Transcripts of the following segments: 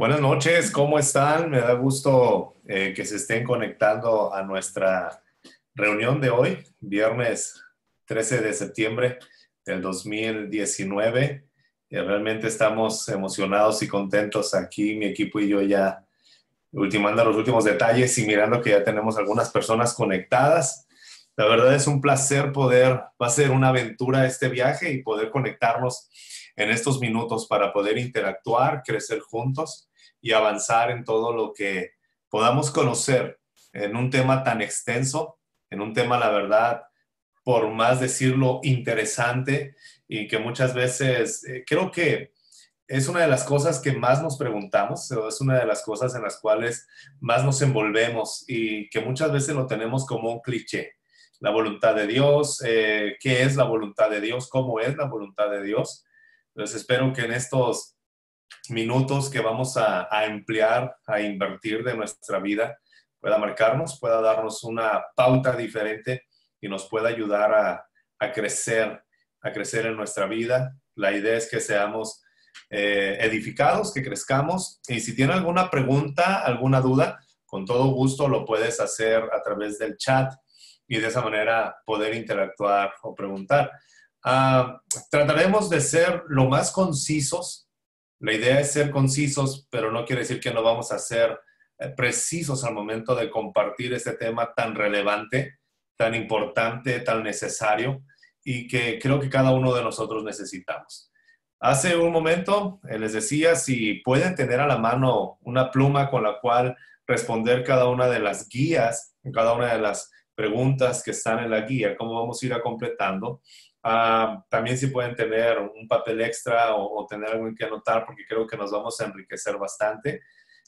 Buenas noches, ¿cómo están? Me da gusto eh, que se estén conectando a nuestra reunión de hoy, viernes 13 de septiembre del 2019. Eh, realmente estamos emocionados y contentos aquí, mi equipo y yo ya ultimando los últimos detalles y mirando que ya tenemos algunas personas conectadas. La verdad es un placer poder, va a ser una aventura este viaje y poder conectarnos en estos minutos para poder interactuar, crecer juntos y avanzar en todo lo que podamos conocer en un tema tan extenso, en un tema, la verdad, por más decirlo, interesante y que muchas veces eh, creo que es una de las cosas que más nos preguntamos, es una de las cosas en las cuales más nos envolvemos y que muchas veces lo tenemos como un cliché. La voluntad de Dios, eh, qué es la voluntad de Dios, cómo es la voluntad de Dios. Entonces espero que en estos minutos que vamos a, emplear, a invertir de nuestra vida, pueda marcarnos, pueda darnos una pauta diferente y nos pueda ayudar a, a crecer, a crecer en nuestra vida. La idea es que seamos eh, edificados, que crezcamos. Y si tiene alguna pregunta, alguna duda, con todo gusto lo puedes hacer a través del chat y de esa manera poder interactuar o preguntar. Ah, trataremos de ser lo más concisos la idea es ser concisos, pero no quiere decir que no vamos a ser eh, precisos al momento de compartir este tema tan relevante, tan importante, tan necesario y que creo que cada uno de nosotros necesitamos. Hace un momento eh, les decía si pueden tener a la mano una pluma con la cual responder cada una de las guías, cada una de las preguntas que están en la guía, cómo vamos a ir a completando. Ah, también si pueden tener un papel extra o, tener algo en que anotar, porque creo que nos vamos a enriquecer bastante.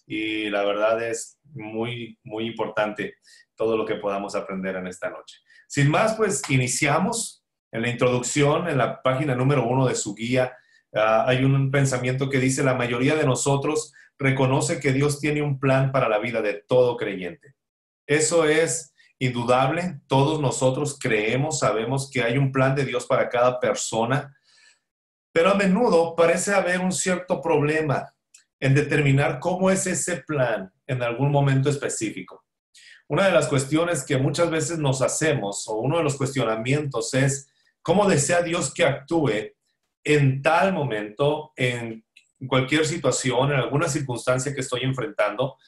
Y la verdad es muy, muy importante todo lo que podamos aprender en esta noche. Sin más, pues iniciamos en la introducción, en la página número uno de su guía. Ah, hay un pensamiento que dice, la mayoría de nosotros reconoce que Dios tiene un plan para la vida de todo creyente. Eso es indudable, todos nosotros creemos, sabemos que hay un plan de Dios para cada persona, pero a menudo parece haber un cierto problema en determinar cómo es ese plan en algún momento específico. Una de las cuestiones que muchas veces nos hacemos, o uno de los cuestionamientos es, ¿cómo desea Dios que actúe en tal momento, en cualquier situación, en alguna circunstancia que estoy enfrentando?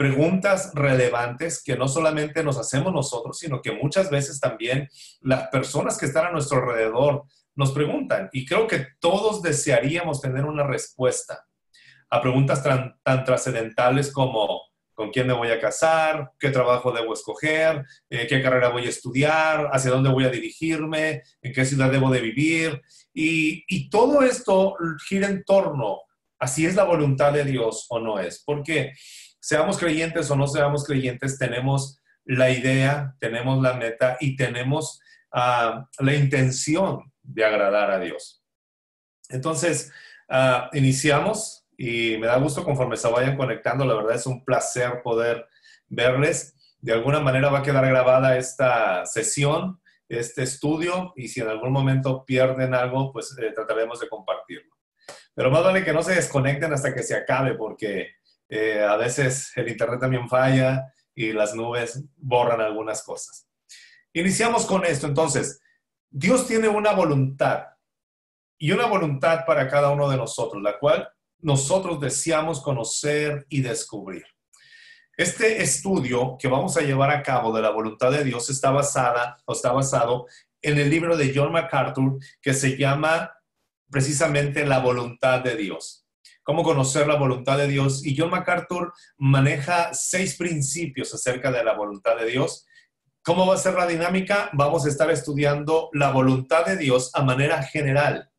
Preguntas relevantes que no solamente nos hacemos nosotros, sino que muchas veces también las personas que están a nuestro alrededor nos preguntan. Y creo que todos desearíamos tener una respuesta a preguntas tan, trascendentales como con quién me voy a casar, qué trabajo debo escoger, eh, qué carrera voy a estudiar, hacia dónde voy a dirigirme, en qué ciudad debo de vivir. Y, y todo esto gira en torno a si es la voluntad de Dios o no es. Porque seamos creyentes o no seamos creyentes, tenemos la idea, tenemos la meta y tenemos ah, la intención de agradar a Dios. Entonces, ah, iniciamos y me da gusto conforme se vayan conectando. La verdad es un placer poder verles. De alguna manera va a quedar grabada esta sesión, este estudio, y si en algún momento pierden algo, pues eh, trataremos de compartirlo. Pero más vale que no se desconecten hasta que se acabe, porque eh, a veces el Internet también falla y las nubes borran algunas cosas. Iniciamos con esto. Entonces, Dios tiene una voluntad y una voluntad para cada uno de nosotros, la cual nosotros deseamos conocer y descubrir. Este estudio que vamos a llevar a cabo de la voluntad de Dios está basada está basado en el libro de John MacArthur que se llama precisamente La voluntad de Dios cómo conocer la voluntad de Dios. Y John MacArthur maneja seis principios acerca de la voluntad de Dios. ¿Cómo va a ser la dinámica? Vamos a estar estudiando la voluntad de Dios a manera general,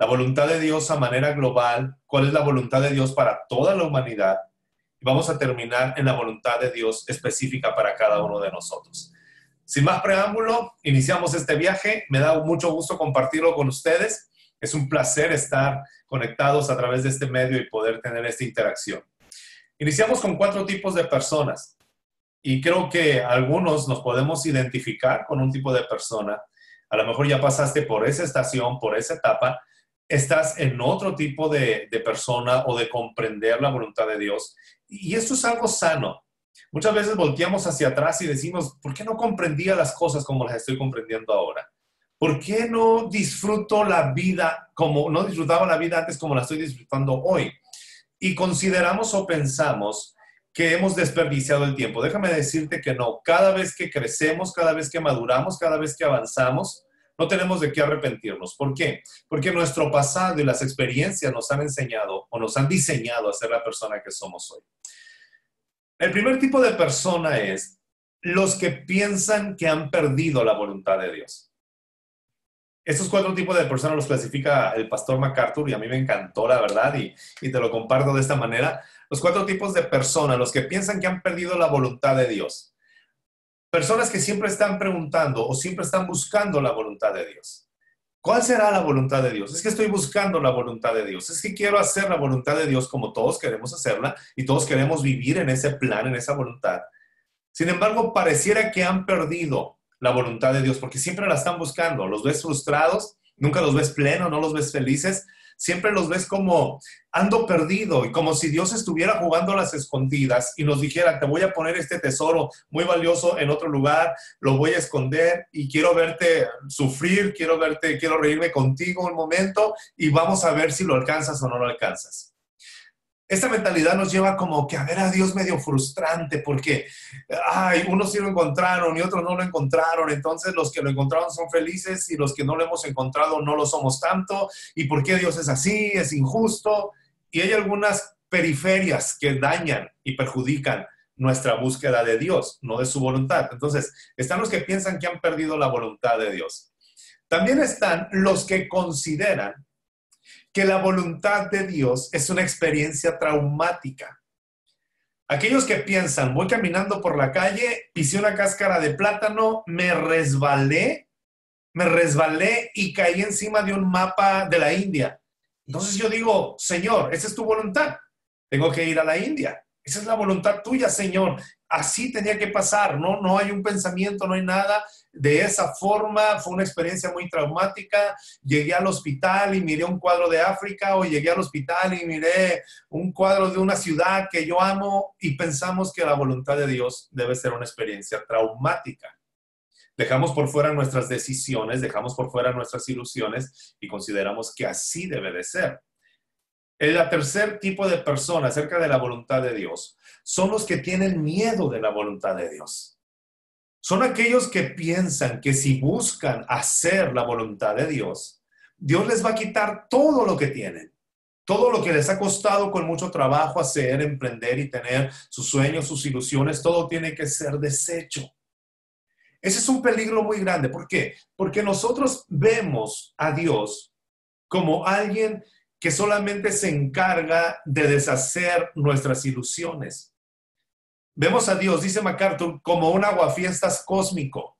la voluntad de Dios a manera global, cuál es la voluntad de Dios para toda la humanidad. Y vamos a terminar en la voluntad de Dios específica para cada uno de nosotros. Sin más preámbulo, iniciamos este viaje. Me da mucho gusto compartirlo con ustedes. Es un placer estar conectados a través de este medio y poder tener esta interacción. Iniciamos con cuatro tipos de personas y creo que algunos nos podemos identificar con un tipo de persona. A lo mejor ya pasaste por esa estación, por esa etapa estás en otro tipo de, persona o de comprender la voluntad de Dios. Y esto es algo sano. Muchas veces volteamos hacia atrás y decimos, ¿por qué no comprendía las cosas como las estoy comprendiendo ahora? ¿Por qué no disfruto la vida como no disfrutaba la vida antes como la estoy disfrutando hoy? Y consideramos o pensamos que hemos desperdiciado el tiempo. Déjame decirte que no. Cada vez que crecemos, cada vez que maduramos, cada vez que avanzamos, no tenemos de qué arrepentirnos. ¿Por qué? Porque nuestro pasado y las experiencias nos han enseñado o nos han diseñado a ser la persona que somos hoy. El primer tipo de persona es los que piensan que han perdido la voluntad de Dios. Estos cuatro tipos de personas los clasifica el pastor MacArthur y a mí me encantó, la verdad, y, te lo comparto de esta manera. Los cuatro tipos de personas, los que piensan que han perdido la voluntad de Dios. Personas que siempre están preguntando o siempre están buscando la voluntad de Dios. ¿Cuál será la voluntad de Dios? Es que estoy buscando la voluntad de Dios. Es que quiero hacer la voluntad de Dios como todos queremos hacerla y todos queremos vivir en ese plan, en esa voluntad. Sin embargo, pareciera que han perdido la voluntad de Dios, porque siempre la están buscando. Los ves frustrados, nunca los ves plenos, no los ves felices, siempre los ves como ando perdido y como si Dios estuviera jugando a las escondidas y nos dijera, te voy a poner este tesoro muy valioso en otro lugar, lo voy a esconder y quiero verte sufrir, quiero verte, quiero reírme contigo un momento y vamos a ver si lo alcanzas o no lo alcanzas esta mentalidad nos lleva como que a ver a Dios medio frustrante porque, ay, unos sí lo encontraron y otros no lo encontraron, entonces los que lo encontraron son felices y los que no lo hemos encontrado no lo somos tanto, y por qué Dios es así, es injusto, y hay algunas periferias que dañan y perjudican nuestra búsqueda de Dios, no de su voluntad. Entonces, están los que piensan que han perdido la voluntad de Dios. También están los que consideran que la voluntad de Dios es una experiencia traumática. Aquellos que piensan, voy caminando por la calle, pisé una cáscara de plátano, me resbalé, me resbalé y caí encima de un mapa de la India. Entonces yo digo, Señor, esa es tu voluntad. Tengo que ir a la India. Esa es la voluntad tuya, Señor. Así tenía que pasar, ¿no? No hay un pensamiento, no hay nada de esa forma. Fue una experiencia muy traumática. Llegué al hospital y miré un cuadro de África o llegué al hospital y miré un cuadro de una ciudad que yo amo y pensamos que la voluntad de Dios debe ser una experiencia traumática. Dejamos por fuera nuestras decisiones, dejamos por fuera nuestras ilusiones y consideramos que así debe de ser. El tercer tipo de persona acerca de la voluntad de Dios son los que tienen miedo de la voluntad de Dios. Son aquellos que piensan que si buscan hacer la voluntad de Dios, Dios les va a quitar todo lo que tienen, todo lo que les ha costado con mucho trabajo hacer, emprender y tener sus sueños, sus ilusiones, todo tiene que ser deshecho. Ese es un peligro muy grande. ¿Por qué? Porque nosotros vemos a Dios como alguien que solamente se encarga de deshacer nuestras ilusiones. Vemos a Dios, dice MacArthur, como un aguafiestas cósmico.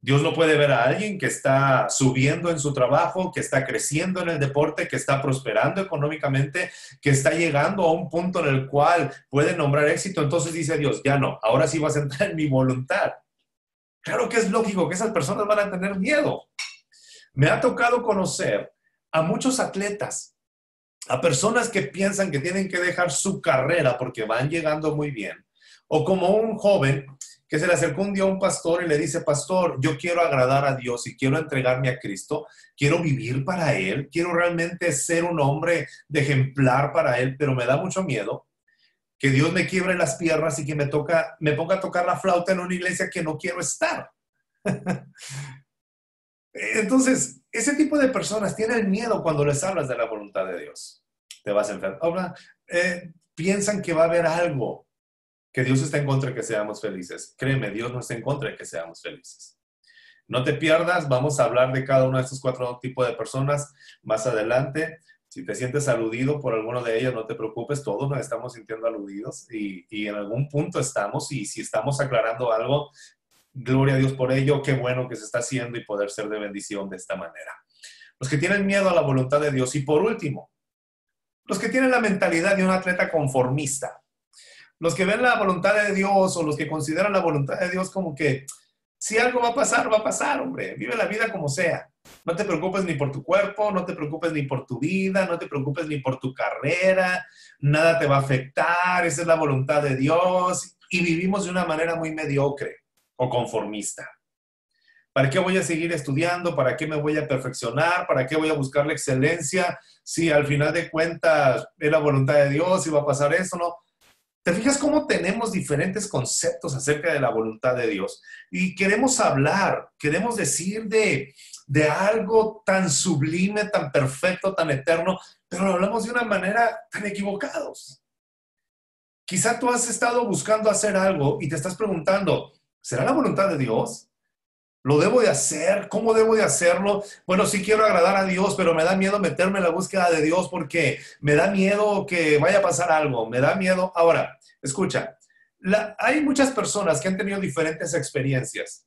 Dios no puede ver a alguien que está subiendo en su trabajo, que está creciendo en el deporte, que está prosperando económicamente, que está llegando a un punto en el cual puede nombrar éxito. Entonces dice Dios, ya no, ahora sí vas a entrar en mi voluntad. Claro que es lógico que esas personas van a tener miedo. Me ha tocado conocer a muchos atletas, a personas que piensan que tienen que dejar su carrera porque van llegando muy bien o como un joven que se le acercó un día a un pastor y le dice, pastor, yo quiero agradar a Dios y quiero entregarme a Cristo, quiero vivir para Él, quiero realmente ser un hombre de ejemplar para Él, pero me da mucho miedo que Dios me quiebre las piernas y que me, toca, me ponga a tocar la flauta en una iglesia que no quiero estar. Entonces, ese tipo de personas tienen miedo cuando les hablas de la voluntad de Dios. Te vas a enfermar. Eh, piensan que va a haber algo que Dios está en contra de que seamos felices. Créeme, Dios no está en contra de que seamos felices. No te pierdas, vamos a hablar de cada uno de estos cuatro tipos de personas más adelante. Si te sientes aludido por alguno de ellos, no te preocupes, todos nos estamos sintiendo aludidos y, y en algún punto estamos y si estamos aclarando algo, gloria a Dios por ello, qué bueno que se está haciendo y poder ser de bendición de esta manera. Los que tienen miedo a la voluntad de Dios y por último, los que tienen la mentalidad de un atleta conformista los que ven la voluntad de Dios o los que consideran la voluntad de Dios como que, Si algo va a pasar, va a pasar, hombre. Vive la vida como sea. No te preocupes ni por tu cuerpo, no te preocupes ni por tu vida, no te preocupes ni por tu carrera, nada te va a afectar, esa es la voluntad de Dios y vivimos de una manera muy mediocre o conformista. ¿Para qué voy a seguir estudiando? ¿Para qué me voy a perfeccionar? ¿Para qué voy a buscar la excelencia? Si al final de cuentas es la voluntad de Dios y va a pasar eso, ¿no? ¿Te fijas cómo tenemos diferentes conceptos acerca de la voluntad de Dios? Y queremos hablar, queremos decir de, de algo tan sublime, tan perfecto, tan eterno, pero lo hablamos de una manera tan equivocados. Quizá tú has estado buscando hacer algo y te estás preguntando, ¿será la voluntad de Dios? ¿Lo debo de hacer? ¿Cómo debo de hacerlo? Bueno, sí quiero agradar a Dios, pero me da miedo meterme en la búsqueda de Dios porque me da miedo que vaya a pasar algo, me da miedo. Ahora, escucha, hay muchas personas que han tenido diferentes experiencias,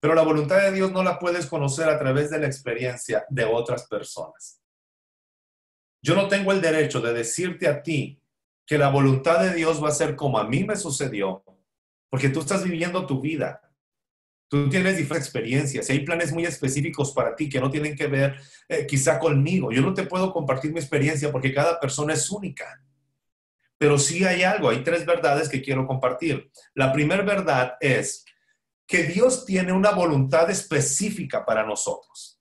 pero la voluntad de Dios no la puedes conocer a través de la experiencia de otras personas. Yo no tengo el derecho de decirte a ti que la voluntad de Dios va a ser como a mí me sucedió, porque tú estás viviendo tu vida. Tú tienes diferentes experiencias y hay planes muy específicos para ti que no tienen que ver eh, quizá conmigo. Yo no te puedo compartir mi experiencia porque cada persona es única. Pero sí hay algo, hay tres verdades que quiero compartir. La primera verdad es que Dios tiene una voluntad específica para nosotros.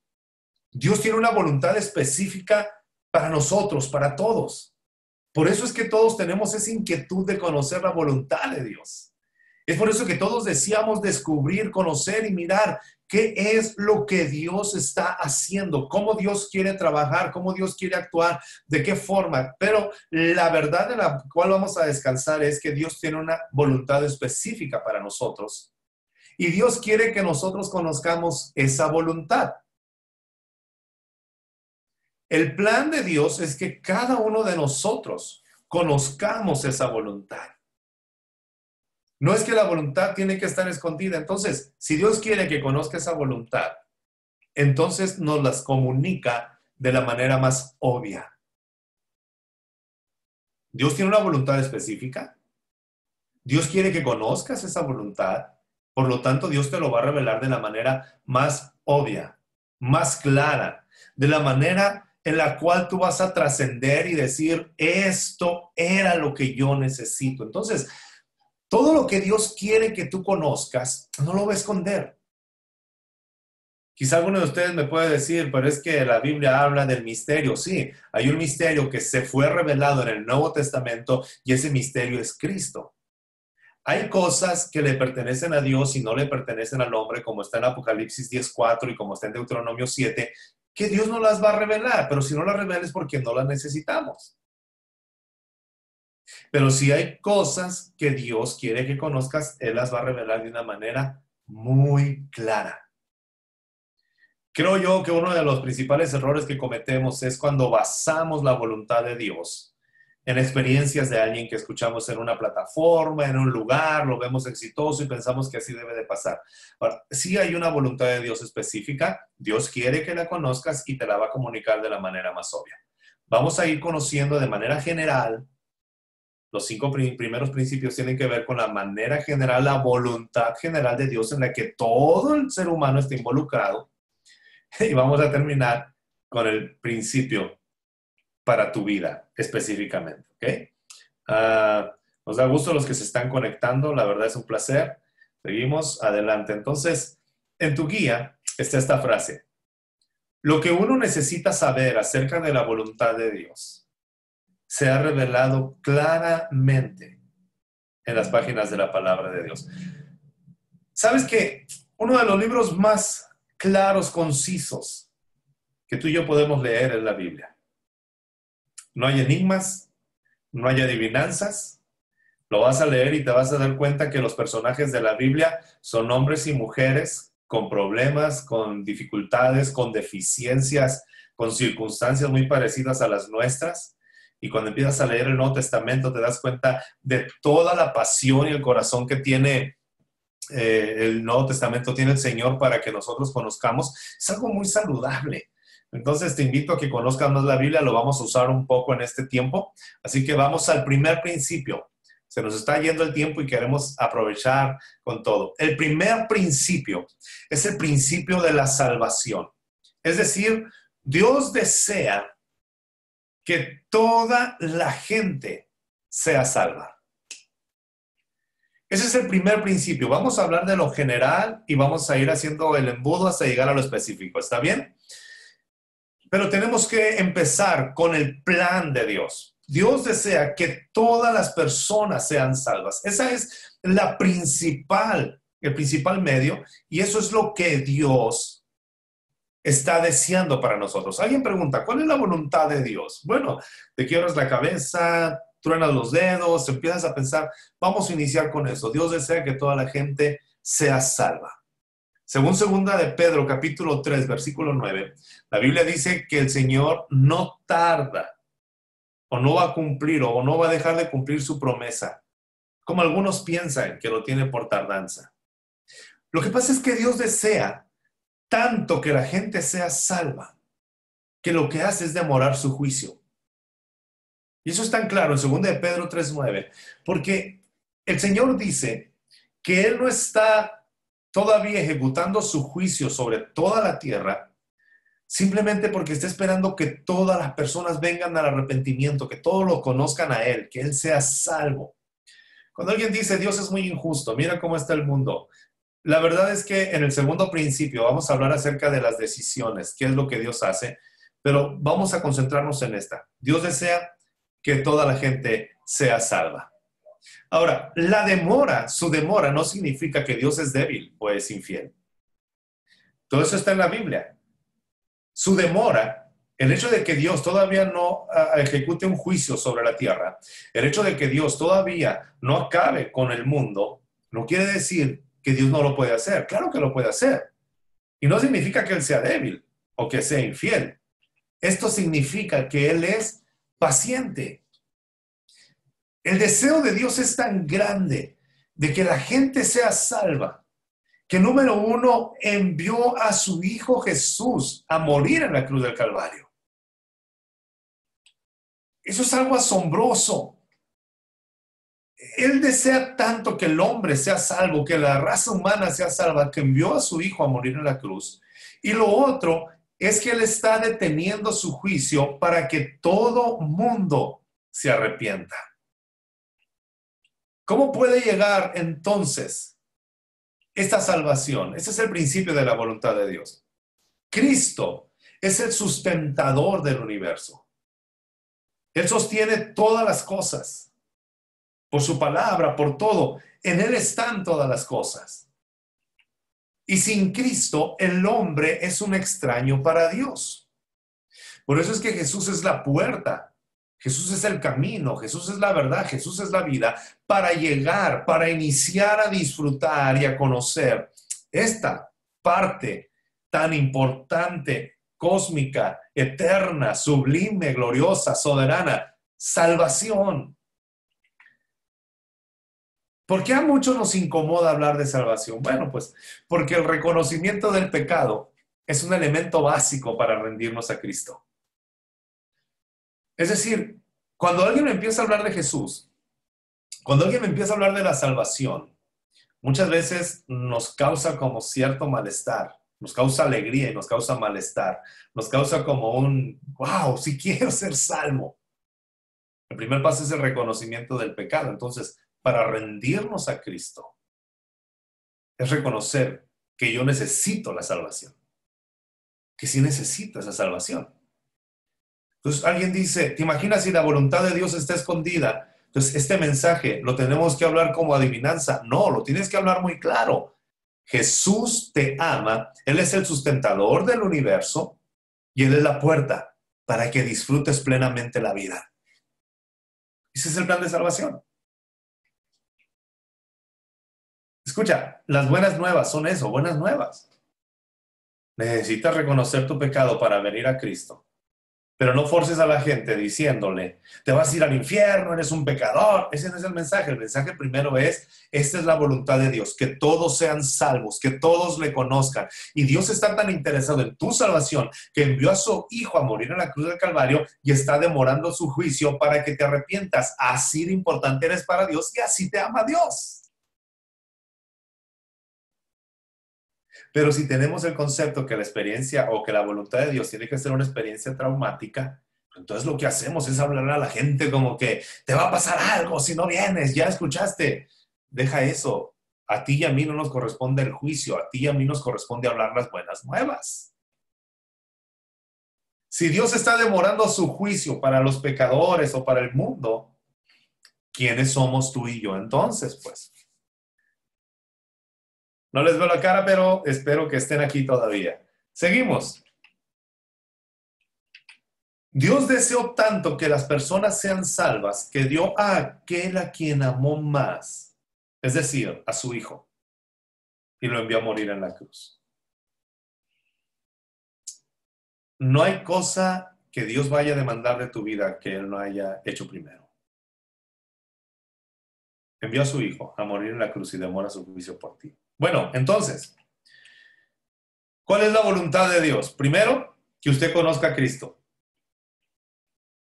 Dios tiene una voluntad específica para nosotros, para todos. Por eso es que todos tenemos esa inquietud de conocer la voluntad de Dios. Es por eso que todos deseamos descubrir, conocer y mirar qué es lo que Dios está haciendo, cómo Dios quiere trabajar, cómo Dios quiere actuar, de qué forma. Pero la verdad de la cual vamos a descansar es que Dios tiene una voluntad específica para nosotros. Y Dios quiere que nosotros conozcamos esa voluntad. El plan de Dios es que cada uno de nosotros conozcamos esa voluntad. No es que la voluntad tiene que estar escondida. Entonces, si Dios quiere que conozca esa voluntad, entonces nos las comunica de la manera más obvia. Dios tiene una voluntad específica. Dios quiere que conozcas esa voluntad. Por lo tanto, Dios te lo va a revelar de la manera más obvia, más clara, de la manera en la cual tú vas a trascender y decir, esto era lo que yo necesito. Entonces, todo lo que Dios quiere que tú conozcas, no lo va a esconder. Quizá alguno de ustedes me puede decir, pero es que la Biblia habla del misterio. Sí, hay un misterio que se fue revelado en el Nuevo Testamento y ese misterio es Cristo. Hay cosas que le pertenecen a Dios y no le pertenecen al hombre, como está en Apocalipsis 10.4 y como está en Deuteronomio 7, que Dios no las va a revelar, pero si no las revela es porque no las necesitamos. Pero si hay cosas que Dios quiere que conozcas, Él las va a revelar de una manera muy clara. Creo yo que uno de los principales errores que cometemos es cuando basamos la voluntad de Dios en experiencias de alguien que escuchamos en una plataforma, en un lugar, lo vemos exitoso y pensamos que así debe de pasar. Ahora, si hay una voluntad de Dios específica, Dios quiere que la conozcas y te la va a comunicar de la manera más obvia. Vamos a ir conociendo de manera general los cinco primeros principios tienen que ver con la manera general, la voluntad general de Dios en la que todo el ser humano está involucrado. Y vamos a terminar con el principio para tu vida específicamente. ¿ok? Ah, nos da gusto los que se están conectando, la verdad es un placer. Seguimos adelante. Entonces, en tu guía está esta frase. Lo que uno necesita saber acerca de la voluntad de Dios se ha revelado claramente en las páginas de la palabra de Dios. ¿Sabes que uno de los libros más claros, concisos, que tú y yo podemos leer es la Biblia? No hay enigmas, no hay adivinanzas. Lo vas a leer y te vas a dar cuenta que los personajes de la Biblia son hombres y mujeres con problemas, con dificultades, con deficiencias, con circunstancias muy parecidas a las nuestras y cuando empiezas a leer el Nuevo Testamento te das cuenta de toda la pasión y el corazón que tiene eh, el Nuevo Testamento, tiene el Señor para que nosotros conozcamos. Es algo muy saludable. Entonces te invito a que conozcas más la Biblia, lo vamos a usar un poco en este tiempo. Así que vamos al primer principio. Se nos está yendo el tiempo y queremos aprovechar con todo. El primer principio es el principio de la salvación. Es decir, Dios desea que toda la gente sea salva. Ese es el primer principio. Vamos a hablar de lo general y vamos a ir haciendo el embudo hasta llegar a lo específico. ¿Está bien? Pero tenemos que empezar con el plan de Dios. Dios desea que todas las personas sean salvas. Esa es la principal, el principal medio y eso es lo que Dios está deseando para nosotros. Alguien pregunta, ¿cuál es la voluntad de Dios? Bueno, te quiebras la cabeza, truenas los dedos, empiezas a pensar, vamos a iniciar con eso. Dios desea que toda la gente sea salva. Según segunda de Pedro, capítulo 3, versículo 9, la Biblia dice que el Señor no tarda o no va a cumplir o no va a dejar de cumplir su promesa, como algunos piensan que lo tiene por tardanza. Lo que pasa es que Dios desea tanto que la gente sea salva, que lo que hace es demorar su juicio. Y eso es tan claro en 2 de Pedro 3.9, porque el Señor dice que Él no está todavía ejecutando su juicio sobre toda la tierra, simplemente porque está esperando que todas las personas vengan al arrepentimiento, que todos lo conozcan a Él, que Él sea salvo. Cuando alguien dice Dios es muy injusto, mira cómo está el mundo. La verdad es que en el segundo principio vamos a hablar acerca de las decisiones, qué es lo que Dios hace, pero vamos a concentrarnos en esta. Dios desea que toda la gente sea salva. Ahora, la demora, su demora no significa que Dios es débil o es infiel. Todo eso está en la Biblia. Su demora, el hecho de que Dios todavía no ah, ejecute un juicio sobre la tierra, el hecho de que Dios todavía no acabe con el mundo, no quiere decir que Dios no lo puede hacer. Claro que lo puede hacer. Y no significa que Él sea débil o que sea infiel. Esto significa que Él es paciente. El deseo de Dios es tan grande de que la gente sea salva, que número uno envió a su Hijo Jesús a morir en la cruz del Calvario. Eso es algo asombroso. Él desea tanto que el hombre sea salvo, que la raza humana sea salva, que envió a su Hijo a morir en la cruz. Y lo otro es que Él está deteniendo su juicio para que todo mundo se arrepienta. ¿Cómo puede llegar entonces esta salvación? Ese es el principio de la voluntad de Dios. Cristo es el sustentador del universo. Él sostiene todas las cosas. Por su palabra, por todo. En Él están todas las cosas. Y sin Cristo, el hombre es un extraño para Dios. Por eso es que Jesús es la puerta Jesús es el camino, Jesús es la verdad, Jesús es la vida para llegar, para iniciar a disfrutar y a conocer esta parte tan importante, cósmica, eterna, sublime, gloriosa, soberana, salvación. ¿Por qué a muchos nos incomoda hablar de salvación? Bueno, pues porque el reconocimiento del pecado es un elemento básico para rendirnos a Cristo. Es decir, cuando alguien me empieza a hablar de Jesús, cuando alguien me empieza a hablar de la salvación, muchas veces nos causa como cierto malestar, nos causa alegría y nos causa malestar, nos causa como un, wow, si quiero ser salvo. El primer paso es el reconocimiento del pecado. Entonces, para rendirnos a Cristo, es reconocer que yo necesito la salvación, que sí necesito esa salvación. Entonces alguien dice, ¿te imaginas si la voluntad de Dios está escondida? Entonces este mensaje lo tenemos que hablar como adivinanza. No, lo tienes que hablar muy claro. Jesús te ama, Él es el sustentador del universo y Él es la puerta para que disfrutes plenamente la vida. Ese es el plan de salvación. Escucha, las buenas nuevas son eso, buenas nuevas. Necesitas reconocer tu pecado para venir a Cristo Pero no forces a la gente diciéndole, te vas a ir al infierno, eres un pecador. Ese no es el mensaje. El mensaje primero es, esta es la voluntad de Dios, que todos sean salvos, que todos le conozcan. Y Dios está tan interesado en tu salvación que envió a su Hijo a morir en la cruz del Calvario y está demorando su juicio para que te arrepientas. Así de importante eres para Dios y así te ama Dios. Pero si tenemos el concepto que la experiencia o que la voluntad de Dios tiene que ser una experiencia traumática, entonces lo que hacemos es hablar a la gente como que te va a pasar algo si no vienes, ya escuchaste. Deja eso. A ti y a mí no nos corresponde el juicio, a ti y a mí nos corresponde hablar las buenas nuevas. Si Dios está demorando su juicio para los pecadores o para el mundo, ¿quiénes somos tú y yo entonces? Pues no les veo la cara, pero espero que estén aquí todavía. Seguimos. Dios deseó tanto que las personas sean salvas que dio a aquel a quien amó más, es decir, a su Hijo, y lo envió a morir en la cruz. No hay cosa que Dios vaya a demandar de tu vida que Él no haya hecho primero. Envió a su Hijo a morir en la cruz y demora su juicio por ti. Bueno, entonces, ¿cuál es la voluntad de Dios? Primero, que usted conozca a Cristo.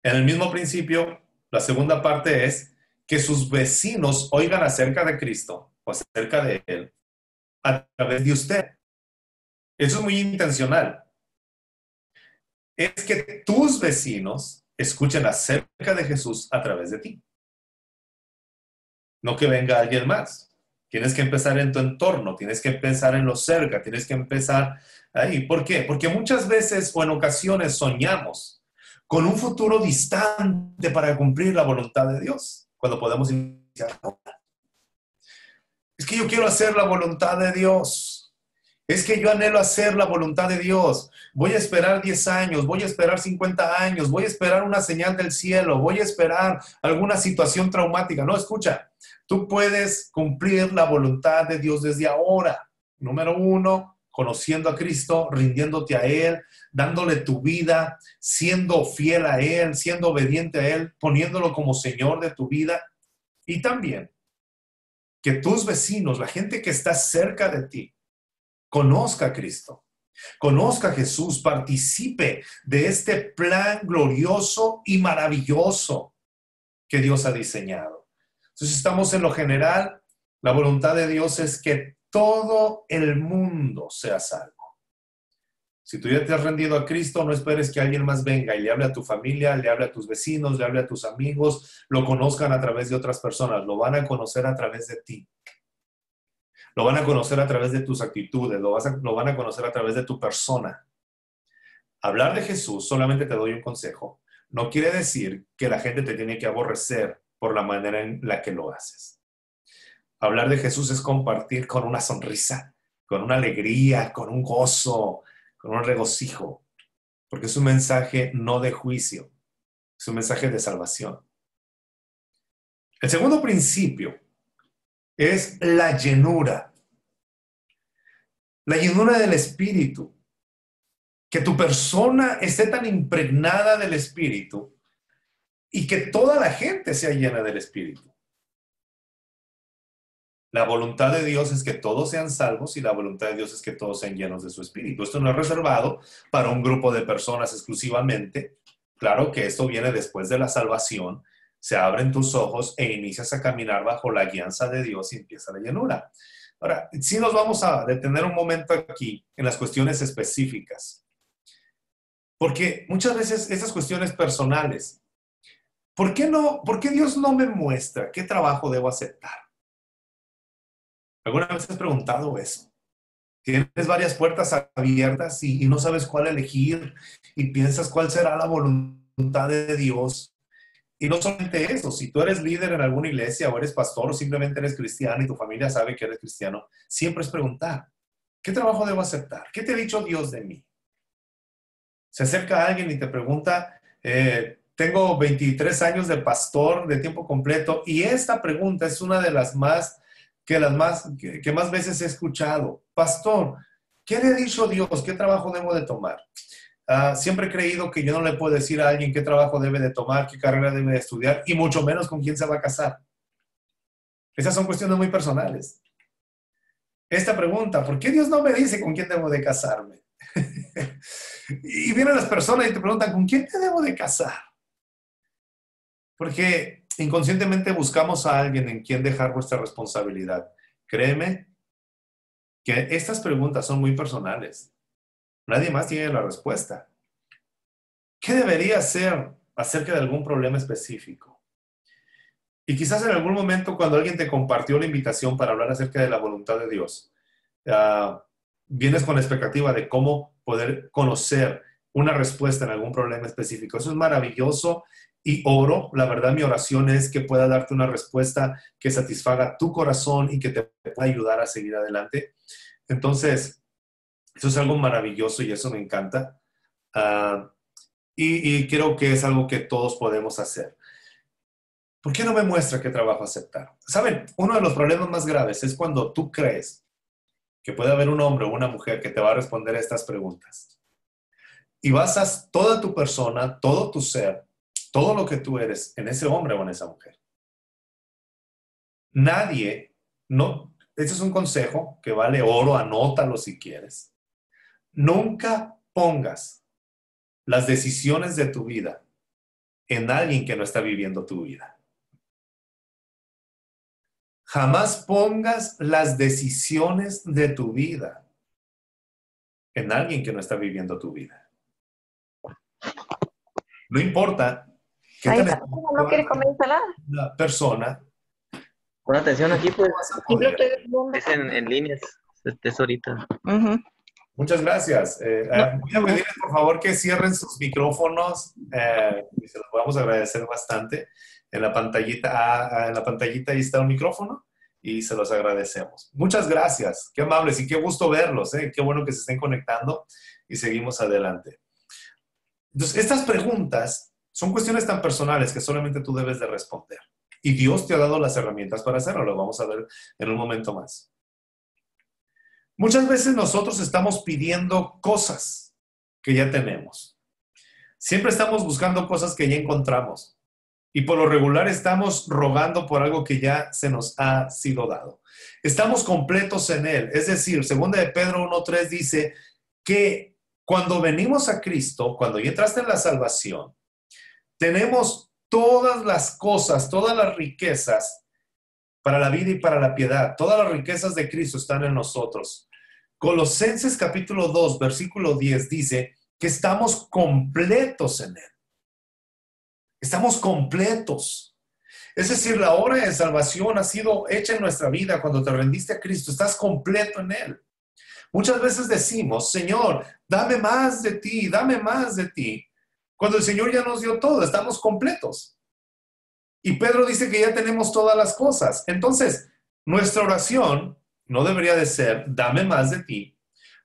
En el mismo principio, la segunda parte es que sus vecinos oigan acerca de Cristo o acerca de Él a través de usted. Eso es muy intencional. Es que tus vecinos escuchen acerca de Jesús a través de ti. No que venga alguien más. Tienes que empezar en tu entorno, tienes que empezar en lo cerca, tienes que empezar ahí. ¿Por qué? Porque muchas veces o en ocasiones soñamos con un futuro distante para cumplir la voluntad de Dios, cuando podemos iniciar Es que yo quiero hacer la voluntad de Dios. Es que yo anhelo hacer la voluntad de Dios. Voy a esperar 10 años, voy a esperar 50 años, voy a esperar una señal del cielo, voy a esperar alguna situación traumática. No, escucha, Tú puedes cumplir la voluntad de Dios desde ahora. Número uno, conociendo a Cristo, rindiéndote a Él, dándole tu vida, siendo fiel a Él, siendo obediente a Él, poniéndolo como Señor de tu vida. Y también que tus vecinos, la gente que está cerca de ti, conozca a Cristo, conozca a Jesús, participe de este plan glorioso y maravilloso que Dios ha diseñado. Entonces estamos en lo general, la voluntad de Dios es que todo el mundo sea salvo. Si tú ya te has rendido a Cristo, no esperes que alguien más venga y le hable a tu familia, le hable a tus vecinos, le hable a tus amigos, lo conozcan a través de otras personas, lo van a conocer a través de ti. Lo van a conocer a través de tus actitudes, lo, van a conocer a través de tu persona. Hablar de Jesús, solamente te doy un consejo, no quiere decir que la gente te tiene que aborrecer por la manera en la que lo haces. Hablar de Jesús es compartir con una sonrisa, con una alegría, con un gozo, con un regocijo, porque es un mensaje no de juicio, es un mensaje de salvación. El segundo principio es la llenura, la llenura del Espíritu, que tu persona esté tan impregnada del Espíritu y que toda la gente sea llena del Espíritu. La voluntad de Dios es que todos sean salvos y la voluntad de Dios es que todos sean llenos de su Espíritu. Esto no es reservado para un grupo de personas exclusivamente. Claro que esto viene después de la salvación. Se abren tus ojos e inicias a caminar bajo la guianza de Dios y empieza la llenura. Ahora, sí nos vamos a detener un momento aquí en las cuestiones específicas. Porque muchas veces esas cuestiones personales ¿Por qué, no, ¿Por qué Dios no me muestra qué trabajo debo aceptar? ¿Alguna vez has preguntado eso? Tienes varias puertas abiertas y, no sabes cuál elegir y piensas cuál será la voluntad de Dios. Y no solamente eso, si tú eres líder en alguna iglesia o eres pastor o simplemente eres cristiano y tu familia sabe que eres cristiano, siempre es preguntar, ¿qué trabajo debo aceptar? ¿Qué te ha dicho Dios de mí? Se acerca alguien y te pregunta, eh, tengo 23 años de pastor de tiempo completo y esta pregunta es una de las más que las más que, más veces he escuchado. Pastor, ¿qué le ha dicho Dios? ¿Qué trabajo debo de tomar? ah, siempre he creído que yo no le puedo decir a alguien qué trabajo debe de tomar, qué carrera debe de estudiar y mucho menos con quién se va a casar. Esas son cuestiones muy personales. Esta pregunta, ¿por qué Dios no me dice con quién debo de casarme? y vienen las personas y te preguntan, ¿con quién te debo de casar? Porque inconscientemente buscamos a alguien en quien dejar nuestra responsabilidad. Créeme que estas preguntas son muy personales. Nadie más tiene la respuesta. ¿Qué debería hacer acerca de algún problema específico? Y quizás en algún momento cuando alguien te compartió la invitación para hablar acerca de la voluntad de Dios, uh, vienes con la expectativa de cómo poder conocer una respuesta en algún problema específico. Eso es maravilloso y oro, la verdad mi oración es que pueda darte una respuesta que satisfaga tu corazón y que te pueda ayudar a seguir adelante. Entonces, eso es algo maravilloso y eso me encanta. Y, y, creo que es algo que todos podemos hacer. ¿Por qué no me muestra qué trabajo aceptar? Saben, uno de los problemas más graves es cuando tú crees que puede haber un hombre o una mujer que te va a responder a estas preguntas. Y basas toda tu persona, todo tu ser, todo lo que tú eres en ese hombre o en esa mujer. Nadie, no, este es un consejo que vale oro, anótalo si quieres. Nunca pongas las decisiones de tu vida en alguien que no está viviendo tu vida. Jamás pongas las decisiones de tu vida en alguien que no está viviendo tu vida. No importa qué no quiere comer ensalada. La persona. Con atención aquí, pues. Es en, en líneas, es ahorita. Muchas gracias. Eh, eh, voy a pedirles, por favor, que cierren sus micrófonos eh, y se los podemos agradecer bastante en la pantallita, ah, ah, en la pantallita ahí está un micrófono y se los agradecemos. Muchas gracias, qué amables y qué gusto verlos, ¿eh? qué bueno que se estén conectando y seguimos adelante. Entonces, estas preguntas son cuestiones tan personales que solamente tú debes de responder. Y Dios te ha dado las herramientas para hacerlo, lo vamos a ver en un momento más. Muchas veces nosotros estamos pidiendo cosas que ya tenemos. Siempre estamos buscando cosas que ya encontramos. Y por lo regular estamos rogando por algo que ya se nos ha sido dado. Estamos completos en Él. Es decir, segunda de Pedro 1.3 dice que cuando venimos a Cristo, cuando ya entraste en la salvación, tenemos todas las cosas, todas las riquezas para la vida y para la piedad. Todas las riquezas de Cristo están en nosotros. Colosenses capítulo 2, versículo 10 dice que estamos completos en Él. Estamos completos. Es decir, la obra de salvación ha sido hecha en nuestra vida cuando te rendiste a Cristo. Estás completo en Él. Muchas veces decimos, Señor, dame más de ti, dame más de ti. Cuando el Señor ya nos dio todo, estamos completos. Y Pedro dice que ya tenemos todas las cosas. Entonces, nuestra oración no debería de ser, dame más de ti.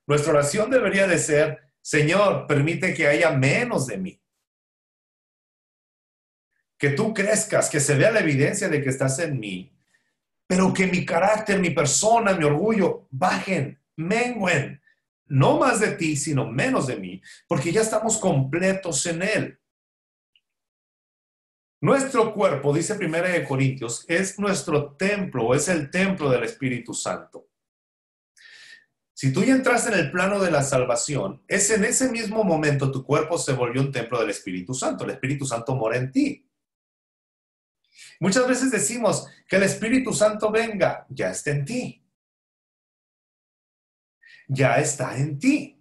Nuestra oración debería de ser, Señor, permite que haya menos de mí que tú crezcas, que se vea la evidencia de que estás en mí, pero que mi carácter, mi persona, mi orgullo bajen, menguen, no más de ti, sino menos de mí, porque ya estamos completos en Él. Nuestro cuerpo, dice Primera de Corintios, es nuestro templo, es el templo del Espíritu Santo. Si tú ya entraste en el plano de la salvación, es en ese mismo momento tu cuerpo se volvió un templo del Espíritu Santo. El Espíritu Santo mora en ti. Muchas veces decimos que el Espíritu Santo venga, ya está en ti. Ya está en ti.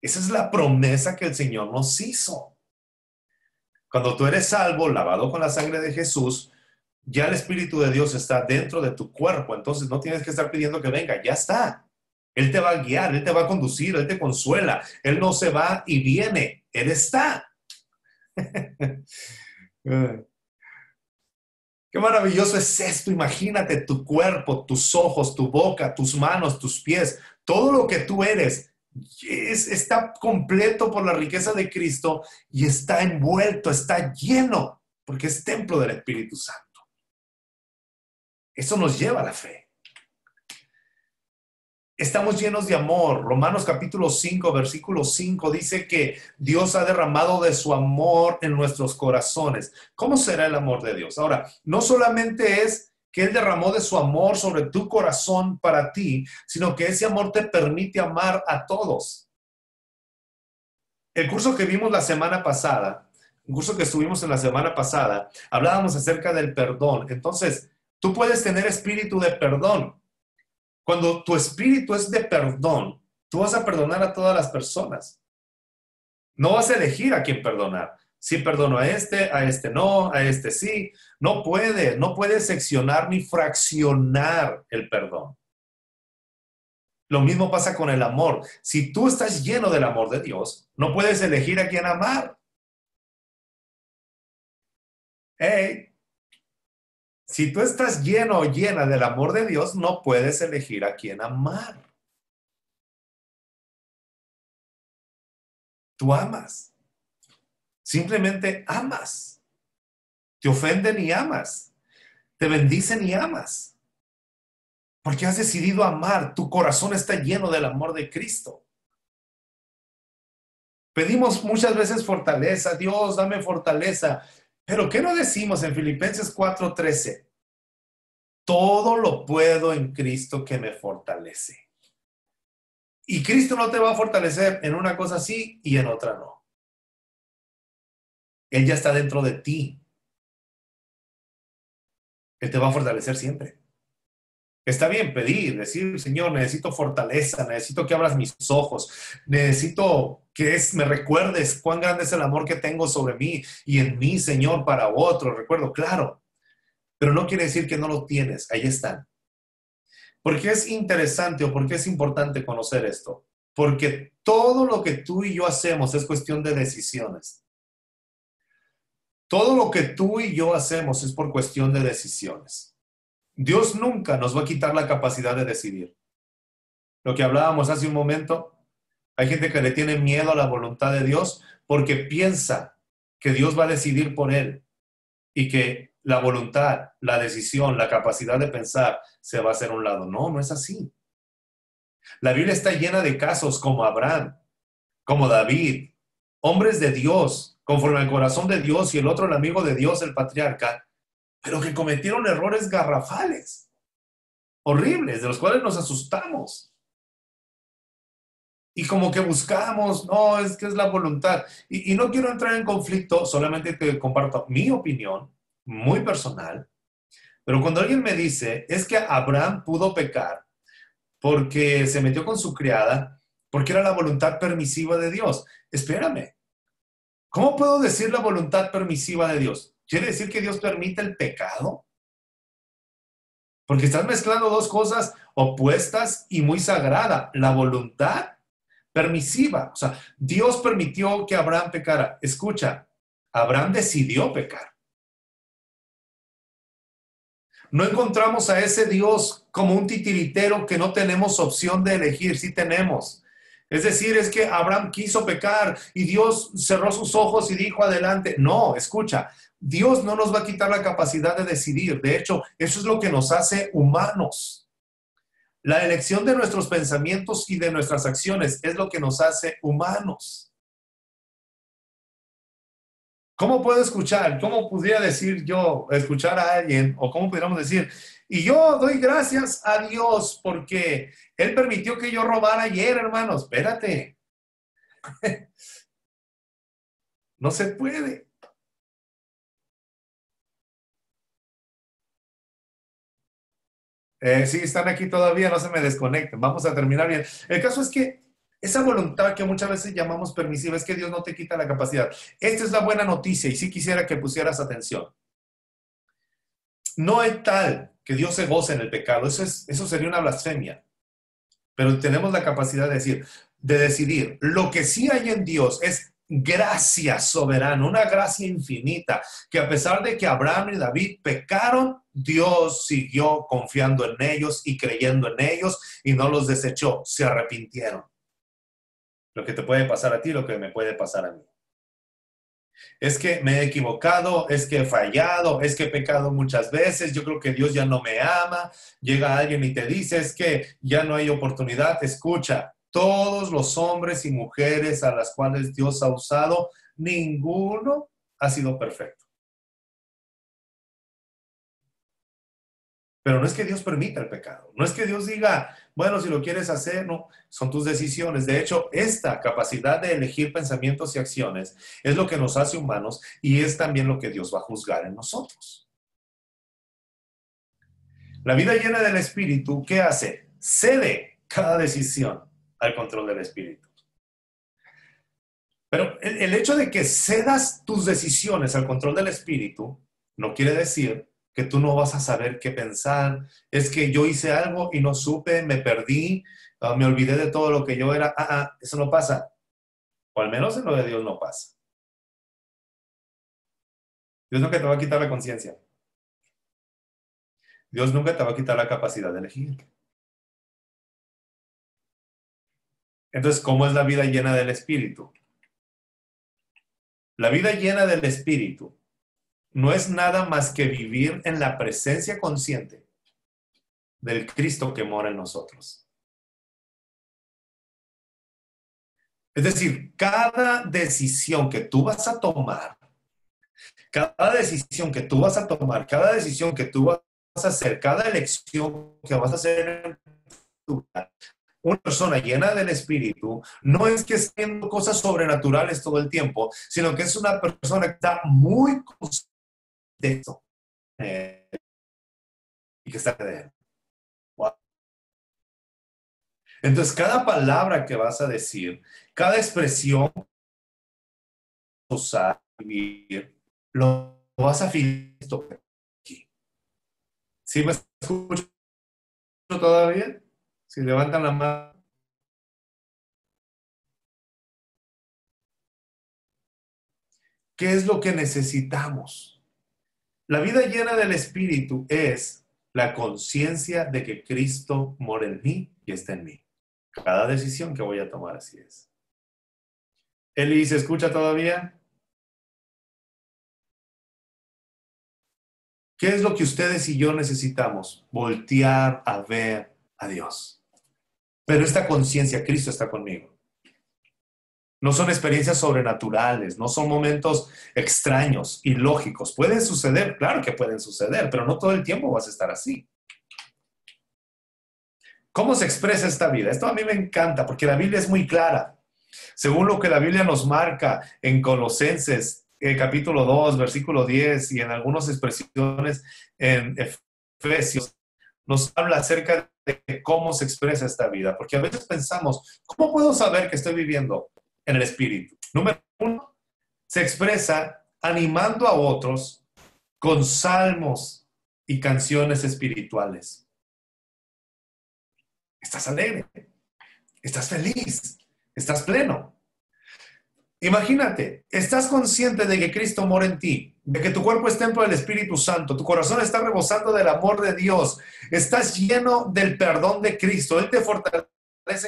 Esa es la promesa que el Señor nos hizo. Cuando tú eres salvo, lavado con la sangre de Jesús, ya el Espíritu de Dios está dentro de tu cuerpo. Entonces no tienes que estar pidiendo que venga, ya está. Él te va a guiar, Él te va a conducir, Él te consuela. Él no se va y viene, Él está. Qué maravilloso es esto. Imagínate tu cuerpo, tus ojos, tu boca, tus manos, tus pies, todo lo que tú eres. está completo por la riqueza de Cristo y está envuelto, está lleno, porque es templo del Espíritu Santo. Eso nos lleva a la fe. estamos llenos de amor. Romanos capítulo 5, versículo 5 dice que Dios ha derramado de su amor en nuestros corazones. ¿Cómo será el amor de Dios? Ahora, no solamente es que Él derramó de su amor sobre tu corazón para ti, sino que ese amor te permite amar a todos. El curso que vimos la semana pasada, un curso que estuvimos en la semana pasada, hablábamos acerca del perdón. Entonces, tú puedes tener espíritu de perdón, cuando tu espíritu es de perdón, tú vas a perdonar a todas las personas. No vas a elegir a quién perdonar. Si perdono a este, a este no, a este sí. No puede, no puede seccionar ni fraccionar el perdón. Lo mismo pasa con el amor. Si tú estás lleno del amor de Dios, no puedes elegir a quién amar. Hey, si tú estás lleno o llena del amor de Dios, no puedes elegir a quién amar. Tú amas. Simplemente amas. Te ofenden y amas. Te bendicen y amas. Porque has decidido amar. Tu corazón está lleno del amor de Cristo. Pedimos muchas veces fortaleza. Dios, dame fortaleza. Pero ¿qué no decimos en Filipenses 4:13? Todo lo puedo en Cristo que me fortalece. Y Cristo no te va a fortalecer en una cosa sí y en otra no. Él ya está dentro de ti. Él te va a fortalecer siempre. Está bien pedir, decir, Señor, necesito fortaleza, necesito que abras mis ojos, necesito que es, me recuerdes cuán grande es el amor que tengo sobre mí y en mí, Señor, para otro. Recuerdo, claro, pero no quiere decir que no lo tienes, ahí están. ¿Por qué es interesante o por qué es importante conocer esto? Porque todo lo que tú y yo hacemos es cuestión de decisiones. Todo lo que tú y yo hacemos es por cuestión de decisiones. Dios nunca nos va a quitar la capacidad de decidir. Lo que hablábamos hace un momento, hay gente que le tiene miedo a la voluntad de Dios porque piensa que Dios va a decidir por él y que la voluntad, la decisión, la capacidad de pensar se va a hacer a un lado. No, no es así. La Biblia está llena de casos como Abraham, como David, hombres de Dios, conforme al corazón de Dios y el otro el amigo de Dios, el patriarca, pero que cometieron errores garrafales, horribles, de los cuales nos asustamos. Y como que buscamos, no, es que es la voluntad. Y, no quiero entrar en conflicto, solamente te comparto mi opinión, muy personal. Pero cuando alguien me dice, es que Abraham pudo pecar porque se metió con su criada, porque era la voluntad permisiva de Dios. Espérame, ¿cómo puedo decir la voluntad permisiva de Dios? ¿Quiere decir que Dios permite el pecado? Porque estás mezclando dos cosas opuestas y muy sagrada. La voluntad permisiva. O sea, Dios permitió que Abraham pecara. Escucha, Abraham decidió pecar. No encontramos a ese Dios como un titiritero que no tenemos opción de elegir. Sí tenemos. Es decir, es que Abraham quiso pecar y Dios cerró sus ojos y dijo adelante. No, escucha, Dios no nos va a quitar la capacidad de decidir. De hecho, eso es lo que nos hace humanos. La elección de nuestros pensamientos y de nuestras acciones es lo que nos hace humanos. ¿Cómo puedo escuchar? ¿Cómo podría decir yo, escuchar a alguien? O cómo pudiéramos decir, y yo doy gracias a Dios porque Él permitió que yo robara ayer, hermano. Espérate. no se puede. Eh, sí, están aquí todavía, no se me desconecten. Vamos a terminar bien. El caso es que esa voluntad que muchas veces llamamos permisiva es que Dios no te quita la capacidad. Esta es la buena noticia y sí quisiera que pusieras atención. No hay tal que Dios se goce en el pecado. Eso, es, eso sería una blasfemia. Pero tenemos la capacidad de decir, de decidir. Lo que sí hay en Dios es gracia soberana, una gracia infinita, que a pesar de que Abraham y David pecaron, Dios siguió confiando en ellos y creyendo en ellos y no los desechó, se arrepintieron. Lo que te puede pasar a ti, lo que me puede pasar a mí. Es que me he equivocado, es que he fallado, es que he pecado muchas veces, yo creo que Dios ya no me ama. Llega alguien y te dice, es que ya no hay oportunidad. Escucha, todos los hombres y mujeres a las cuales Dios ha usado, ninguno ha sido perfecto. Pero no es que Dios permita el pecado, no es que Dios diga, bueno, si lo quieres hacer, no, son tus decisiones. De hecho, esta capacidad de elegir pensamientos y acciones es lo que nos hace humanos y es también lo que Dios va a juzgar en nosotros. La vida llena del Espíritu, ¿qué hace? Cede cada decisión al control del Espíritu. Pero el, el hecho de que cedas tus decisiones al control del Espíritu no quiere decir que tú no vas a saber qué pensar. Es que yo hice algo y no supe, me perdí, ah, me olvidé de todo lo que yo era. Ah, ah, eso no pasa. O al menos en lo de Dios no pasa. Dios nunca te va a quitar la conciencia. Dios nunca te va a quitar la capacidad de elegir. Entonces, ¿cómo es la vida llena del Espíritu? La vida llena del Espíritu no es nada más que vivir en la presencia consciente del Cristo que mora en nosotros. Es decir, cada decisión que tú vas a tomar, cada decisión que tú vas a tomar, cada decisión que tú vas a hacer, cada elección que vas a hacer en tu vida, una persona llena del Espíritu no es que esté haciendo cosas sobrenaturales todo el tiempo, sino que es una persona que está muy consciente de eso. Eh, y que está de Entonces, cada palabra que vas a decir, cada expresión que lo vas a filtrar aquí. ¿Sí me escucho todavía? Si levantan la mano. ¿Qué es lo que necesitamos? La vida llena del Espíritu es la conciencia de que Cristo mora en mí y está en mí. Cada decisión que voy a tomar así es. Eli, ¿se escucha todavía? ¿Qué es lo que ustedes y yo necesitamos? Voltear a ver a Dios. Pero esta conciencia, Cristo está conmigo. No son experiencias sobrenaturales, no son momentos extraños, ilógicos. Pueden suceder, claro que pueden suceder, pero no todo el tiempo vas a estar así. ¿Cómo se expresa esta vida? Esto a mí me encanta porque la Biblia es muy clara. Según lo que la Biblia nos marca en Colosenses, el capítulo 2, versículo 10 y en algunas expresiones en Efesios, nos habla acerca de cómo se expresa esta vida. Porque a veces pensamos, ¿cómo puedo saber que estoy viviendo en el espíritu. Número uno, se expresa animando a otros con salmos y canciones espirituales. Estás alegre, estás feliz, estás pleno. Imagínate, estás consciente de que Cristo mora en ti, de que tu cuerpo es templo del Espíritu Santo, tu corazón está rebosando del amor de Dios, estás lleno del perdón de Cristo, Él te fortalece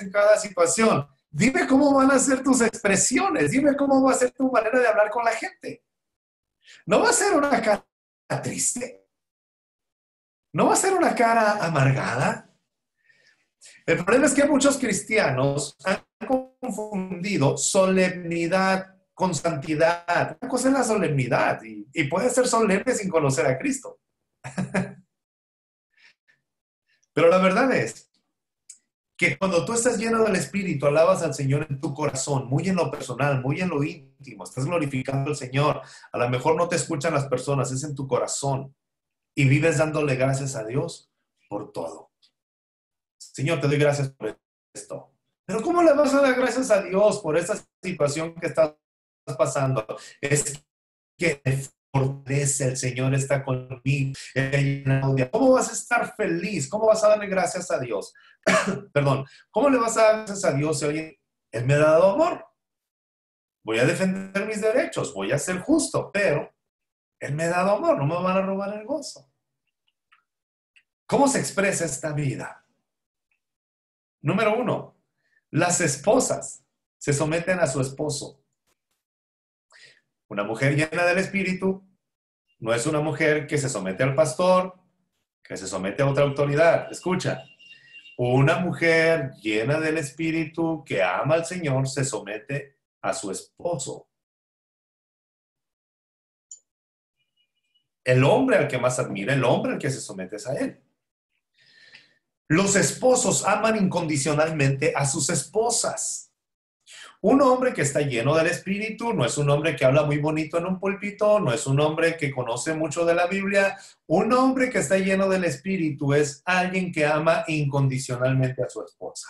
en cada situación. Dime cómo van a ser tus expresiones, dime cómo va a ser tu manera de hablar con la gente. No va a ser una cara triste, no va a ser una cara amargada. El problema es que muchos cristianos han confundido solemnidad con santidad. Una cosa es la solemnidad y, y puede ser solemne sin conocer a Cristo. Pero la verdad es que cuando tú estás lleno del Espíritu, alabas al Señor en tu corazón, muy en lo personal, muy en lo íntimo, estás glorificando al Señor. A lo mejor no te escuchan las personas, es en tu corazón. Y vives dándole gracias a Dios por todo. Señor, te doy gracias por esto. Pero ¿cómo le vas a dar gracias a Dios por esta situación que estás pasando? Es que el Señor está conmigo. ¿Cómo vas a estar feliz? ¿Cómo vas a darle gracias a Dios? Perdón, ¿cómo le vas a dar gracias a Dios oye, Él me ha dado amor? Voy a defender mis derechos, voy a ser justo, pero Él me ha dado amor, no me van a robar el gozo. ¿Cómo se expresa esta vida? Número uno, las esposas se someten a su esposo Una mujer llena del Espíritu no es una mujer que se somete al pastor, que se somete a otra autoridad. Escucha, una mujer llena del Espíritu que ama al Señor se somete a su esposo. El hombre al que más admira, el hombre al que se somete es a él. Los esposos aman incondicionalmente a sus esposas. Un hombre que está lleno del Espíritu no es un hombre que habla muy bonito en un púlpito, no es un hombre que conoce mucho de la Biblia. Un hombre que está lleno del Espíritu es alguien que ama incondicionalmente a su esposa.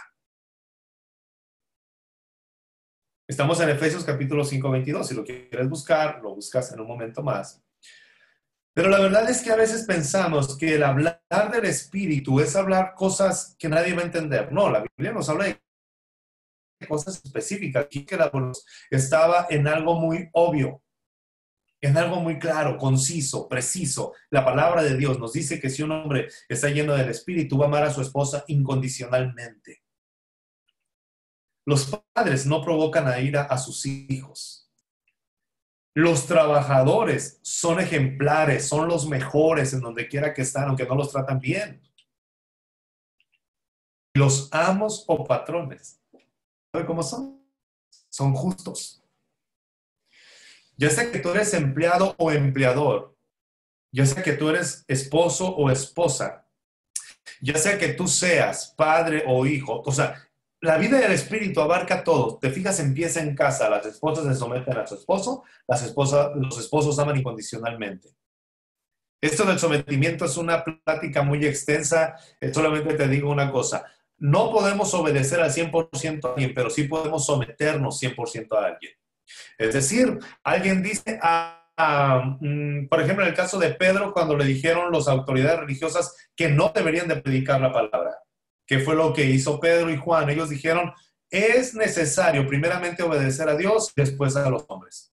Estamos en Efesios capítulo 5, 22. Si lo quieres buscar, lo buscas en un momento más. Pero la verdad es que a veces pensamos que el hablar del Espíritu es hablar cosas que nadie va a entender. No, la Biblia nos habla de cosas específicas. Que estaba en algo muy obvio, en algo muy claro, conciso, preciso. La palabra de Dios nos dice que si un hombre está lleno del Espíritu, va a amar a su esposa incondicionalmente. Los padres no provocan a ira a sus hijos. Los trabajadores son ejemplares, son los mejores en donde quiera que están, aunque no los tratan bien. Los amos o patrones, ¿sabe cómo son? Son justos. Ya sea que tú eres empleado o empleador, ya sea que tú eres esposo o esposa, ya sea que tú seas padre o hijo, o sea, la vida del espíritu abarca todo. Te fijas, empieza en casa. Las esposas se someten a su esposo, las esposas, los esposos aman incondicionalmente. Esto del sometimiento es una plática muy extensa. Eh, solamente te digo una cosa. No podemos obedecer al 100% a alguien, pero sí podemos someternos 100% a alguien. Es decir, alguien dice, a, mm, por ejemplo, en el caso de Pedro, cuando le dijeron las autoridades religiosas que no deberían de predicar la palabra. ¿Qué fue lo que hizo Pedro y Juan? Ellos dijeron, es necesario primeramente obedecer a Dios después a los hombres.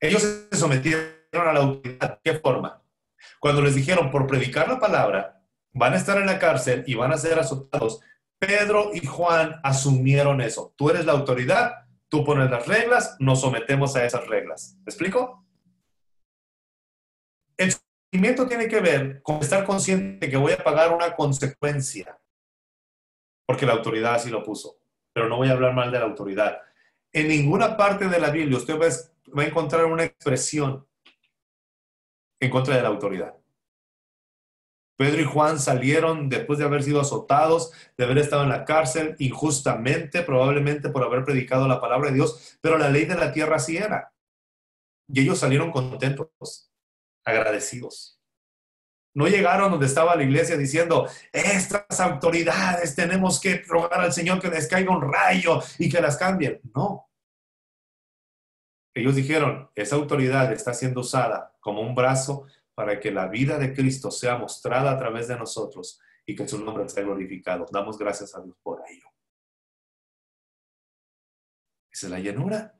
Ellos se sometieron a la autoridad. ¿Qué forma? Cuando les dijeron, por predicar la palabra, van a estar en la cárcel y van a ser azotados, Pedro y Juan asumieron eso. Tú eres la autoridad, tú pones las reglas, nos sometemos a esas reglas. ¿Me explico? El sometimiento tiene que ver con estar consciente de que voy a pagar una consecuencia, porque la autoridad así lo puso. Pero no voy a hablar mal de la autoridad. En ninguna parte de la Biblia usted va a encontrar una expresión en contra de la autoridad. Pedro y Juan salieron después de haber sido azotados, de haber estado en la cárcel injustamente, probablemente por haber predicado la palabra de Dios, pero la ley de la tierra sí era. Y ellos salieron contentos agradecidos. No llegaron donde estaba la iglesia diciendo, estas autoridades tenemos que rogar al Señor que les caiga un rayo y que las cambien. No. Ellos dijeron, esa autoridad está siendo usada como un brazo para que la vida de Cristo sea mostrada a través de nosotros y que su nombre sea glorificado. Damos gracias a Dios por ello. Esa es la llenura.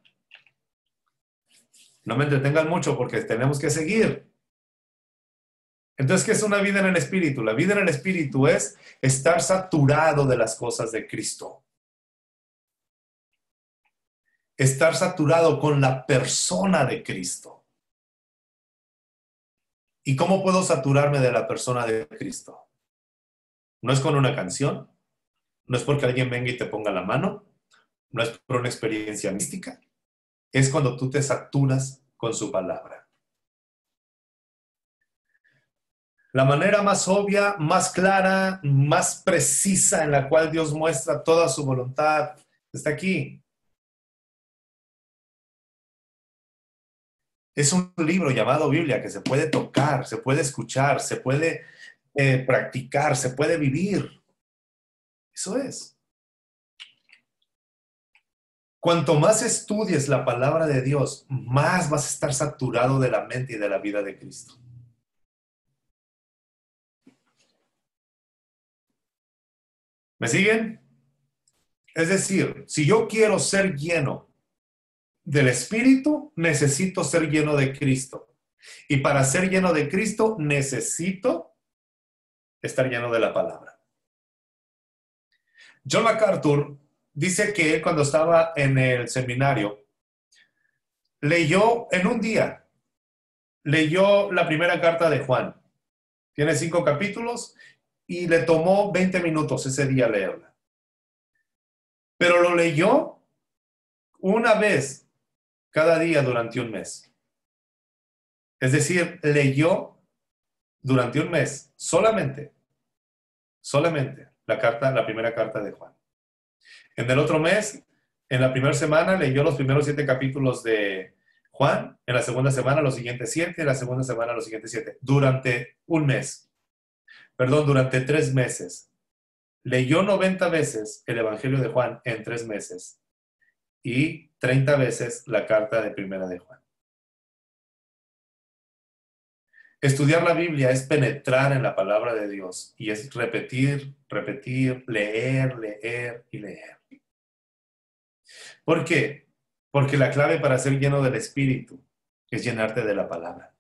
No me entretengan mucho porque tenemos que seguir. Entonces, ¿qué es una vida en el Espíritu? La vida en el Espíritu es estar saturado de las cosas de Cristo. Estar saturado con la persona de Cristo. ¿Y cómo puedo saturarme de la persona de Cristo? No es con una canción, no es porque alguien venga y te ponga la mano, no es por una experiencia mística, es cuando tú te saturas con su palabra. La manera más obvia, más clara, más precisa en la cual Dios muestra toda su voluntad está aquí. Es un libro llamado Biblia que se puede tocar, se puede escuchar, se puede eh, practicar, se puede vivir. Eso es. Cuanto más estudies la palabra de Dios, más vas a estar saturado de la mente y de la vida de Cristo. ¿Me siguen? Es decir, si yo quiero ser lleno del Espíritu, necesito ser lleno de Cristo. Y para ser lleno de Cristo, necesito estar lleno de la palabra. John MacArthur dice que cuando estaba en el seminario, leyó en un día, leyó la primera carta de Juan. Tiene cinco capítulos y le tomó 20 minutos ese día leerla. Pero lo leyó una vez cada día durante un mes. Es decir, leyó durante un mes solamente, solamente la carta, la primera carta de Juan. En el otro mes, en la primera semana, leyó los primeros siete capítulos de Juan, en la segunda semana los siguientes siete, en la segunda semana los siguientes siete, durante un mes, perdón, durante tres meses. Leyó 90 veces el Evangelio de Juan en tres meses y 30 veces la carta de primera de Juan. Estudiar la Biblia es penetrar en la palabra de Dios y es repetir, repetir, leer, leer y leer. ¿Por qué? Porque la clave para ser lleno del Espíritu es llenarte de la palabra.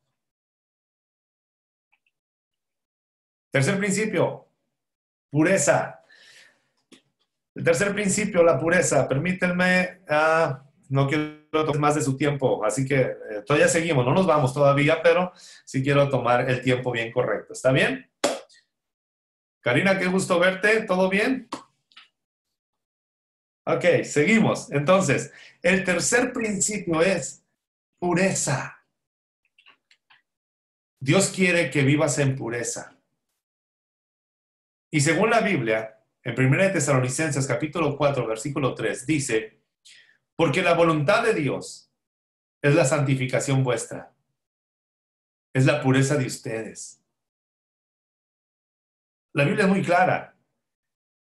Tercer principio, pureza. El tercer principio, la pureza. Permítanme, uh, no quiero tomar más de su tiempo, así que eh, todavía seguimos, no nos vamos todavía, pero sí quiero tomar el tiempo bien correcto. ¿Está bien? Karina, qué gusto verte, ¿todo bien? Ok, seguimos. Entonces, el tercer principio es pureza. Dios quiere que vivas en pureza. Y según la Biblia, en 1 Tesalonicenses capítulo 4, versículo 3, dice, porque la voluntad de Dios es la santificación vuestra, es la pureza de ustedes. La Biblia es muy clara.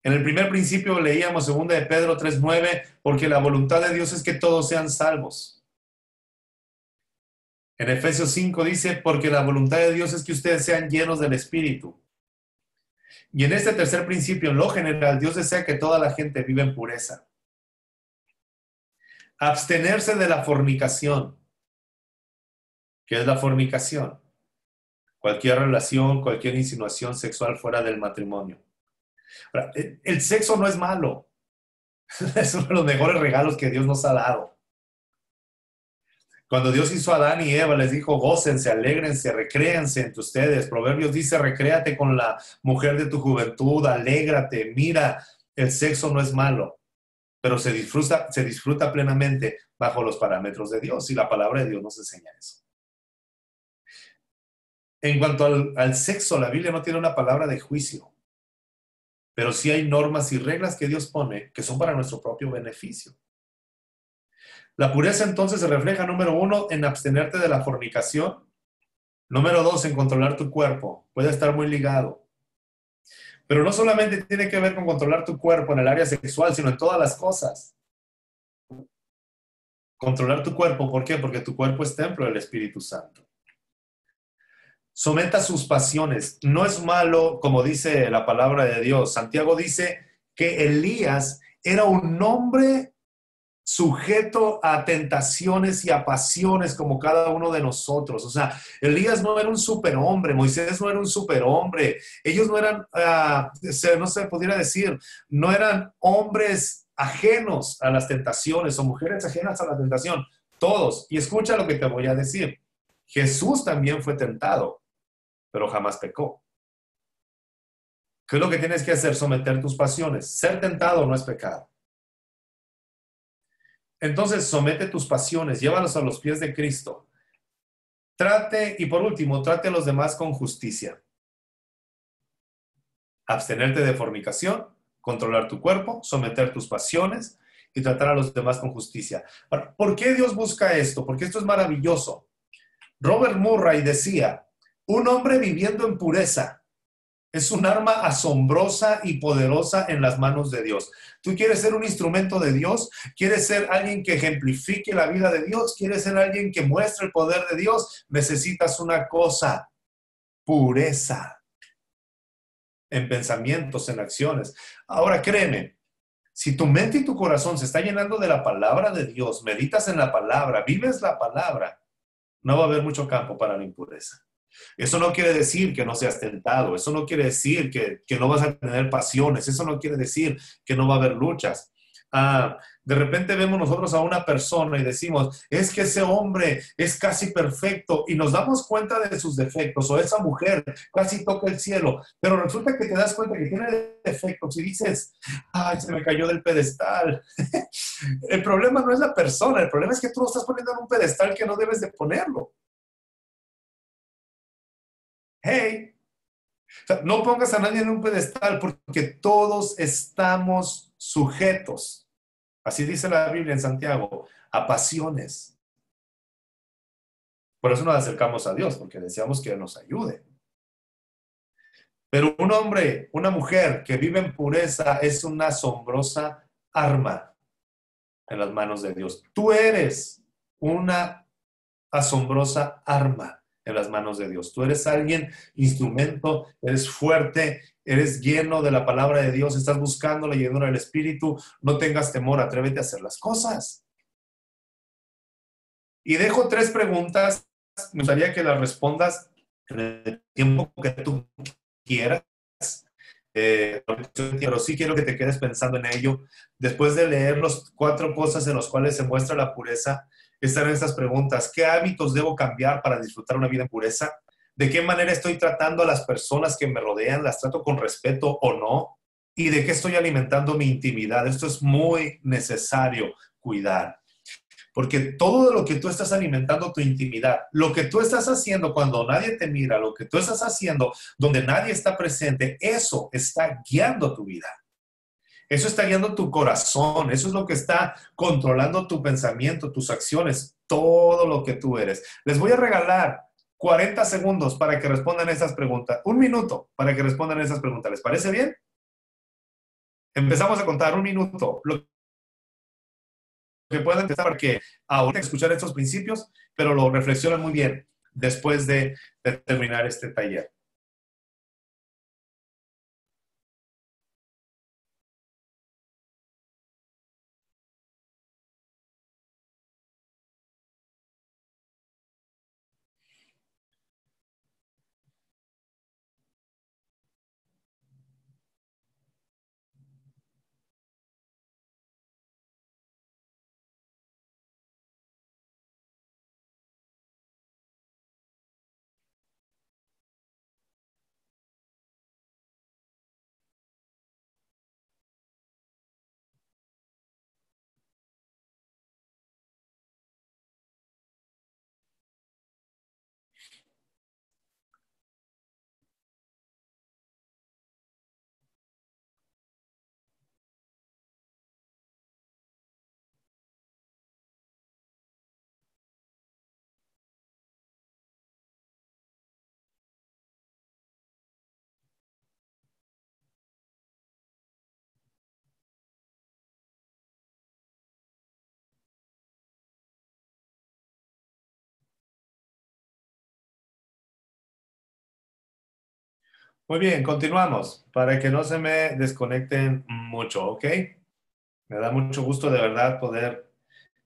En el primer principio leíamos 2 de Pedro 3:9, porque la voluntad de Dios es que todos sean salvos. En Efesios 5 dice, porque la voluntad de Dios es que ustedes sean llenos del Espíritu. Y en este tercer principio, en lo general, Dios desea que toda la gente viva en pureza. Abstenerse de la fornicación. ¿Qué es la fornicación? Cualquier relación, cualquier insinuación sexual fuera del matrimonio. El sexo no es malo. Es uno de los mejores regalos que Dios nos ha dado. Cuando Dios hizo a Adán y Eva, les dijo, gócense, alégrense, recréanse entre ustedes. Proverbios dice, recréate con la mujer de tu juventud, alégrate, mira, el sexo no es malo, pero se disfruta, se disfruta plenamente bajo los parámetros de Dios y la palabra de Dios nos enseña eso. En cuanto al sexo, la Biblia no tiene una palabra de juicio pero sí hay normas y reglas que Dios pone que son para nuestro propio beneficio. La pureza entonces se refleja, número uno, en abstenerte de la fornicación. Número dos, en controlar tu cuerpo. Puede estar muy ligado. Pero no solamente tiene que ver con controlar tu cuerpo en el área sexual, sino en todas las cosas. Controlar tu cuerpo, ¿por qué? Porque tu cuerpo es templo del Espíritu Santo someta sus pasiones. No es malo, como dice la palabra de Dios. Santiago dice que Elías era un hombre sujeto a tentaciones y a pasiones como cada uno de nosotros. O sea, Elías no era un superhombre, Moisés no era un superhombre, ellos no eran, ah, no se pudiera decir, no eran hombres ajenos a las tentaciones o mujeres ajenas a la tentación, todos. Y escucha lo que te voy a decir. Jesús también fue tentado pero jamás pecó. ¿Qué es lo que tienes que hacer? Someter tus pasiones. Ser tentado no es pecado. Entonces, somete tus pasiones, llévalos a los pies de Cristo. Trate, y por último, trate a los demás con justicia. Abstenerte de fornicación, controlar tu cuerpo, someter tus pasiones y tratar a los demás con justicia. ¿Por qué Dios busca esto? Porque esto es maravilloso. Robert Murray decía, un hombre viviendo en pureza es un arma asombrosa y poderosa en las manos de Dios. Tú quieres ser un instrumento de Dios, quieres ser alguien que ejemplifique la vida de Dios, quieres ser alguien que muestre el poder de Dios, necesitas una cosa, pureza en pensamientos, en acciones. Ahora créeme, si tu mente y tu corazón se está llenando de la palabra de Dios, meditas en la palabra, vives la palabra, no va a haber mucho campo para la impureza. Eso no quiere decir que no seas tentado, eso no quiere decir que, no vas a tener pasiones, eso no quiere decir que no va a haber luchas. Ah, de repente vemos nosotros a una persona y decimos, es que ese hombre es casi perfecto y nos damos cuenta de sus defectos o esa mujer casi toca el cielo, pero resulta que te das cuenta que tiene defectos y dices, ay, se me cayó del pedestal. el problema no es la persona, el problema es que tú lo estás poniendo en un pedestal que no debes de ponerlo. Hey, no pongas a nadie en un pedestal porque todos estamos sujetos, así dice la Biblia en Santiago, a pasiones. Por eso nos acercamos a Dios, porque deseamos que nos ayude. Pero un hombre, una mujer que vive en pureza es una asombrosa arma en las manos de Dios. Tú eres una asombrosa arma en las manos de Dios. Tú eres alguien, instrumento, eres fuerte, eres lleno de la palabra de Dios, estás buscando la llenura del Espíritu, no tengas temor, atrévete a hacer las cosas. Y dejo tres preguntas, me gustaría que las respondas en el tiempo que tú quieras. Eh, pero sí quiero que te quedes pensando en ello. Después de leer las cuatro cosas en las cuales se muestra la pureza, están estas preguntas. ¿Qué hábitos debo cambiar para disfrutar una vida en pureza? ¿De qué manera estoy tratando a las personas que me rodean? ¿Las trato con respeto o no? ¿Y de qué estoy alimentando mi intimidad? Esto es muy necesario cuidar. Porque todo lo que tú estás alimentando tu intimidad, lo que tú estás haciendo cuando nadie te mira, lo que tú estás haciendo donde nadie está presente, eso está guiando tu vida. Eso está guiando tu corazón, eso es lo que está controlando tu pensamiento, tus acciones, todo lo que tú eres. Les voy a regalar 40 segundos para que respondan esas preguntas, un minuto para que respondan esas preguntas. ¿Les parece bien? Empezamos a contar un minuto. Lo que pueden empezar para que escuchar estos principios, pero lo reflexionen muy bien después de terminar este taller. Muy bien, continuamos para que no se me desconecten mucho, ¿ok? Me da mucho gusto de verdad poder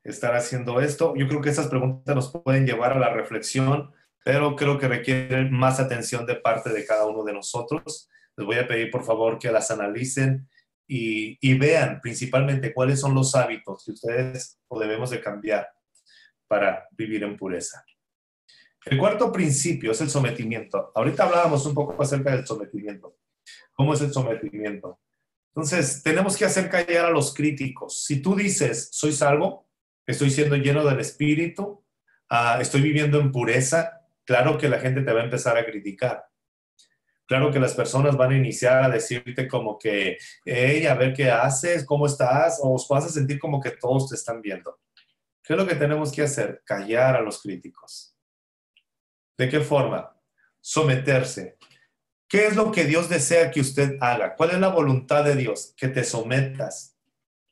estar haciendo esto. Yo creo que esas preguntas nos pueden llevar a la reflexión, pero creo que requieren más atención de parte de cada uno de nosotros. Les voy a pedir por favor que las analicen y, y vean principalmente cuáles son los hábitos que ustedes o debemos de cambiar para vivir en pureza. El cuarto principio es el sometimiento. Ahorita hablábamos un poco acerca del sometimiento. ¿Cómo es el sometimiento? Entonces, tenemos que hacer callar a los críticos. Si tú dices, soy salvo, estoy siendo lleno del Espíritu, ah, estoy viviendo en pureza, claro que la gente te va a empezar a criticar. Claro que las personas van a iniciar a decirte como que, hey, a ver qué haces, cómo estás, o os vas a sentir como que todos te están viendo. ¿Qué es lo que tenemos que hacer? Callar a los críticos. ¿De qué forma? Someterse. ¿Qué es lo que Dios desea que usted haga? ¿Cuál es la voluntad de Dios? Que te sometas,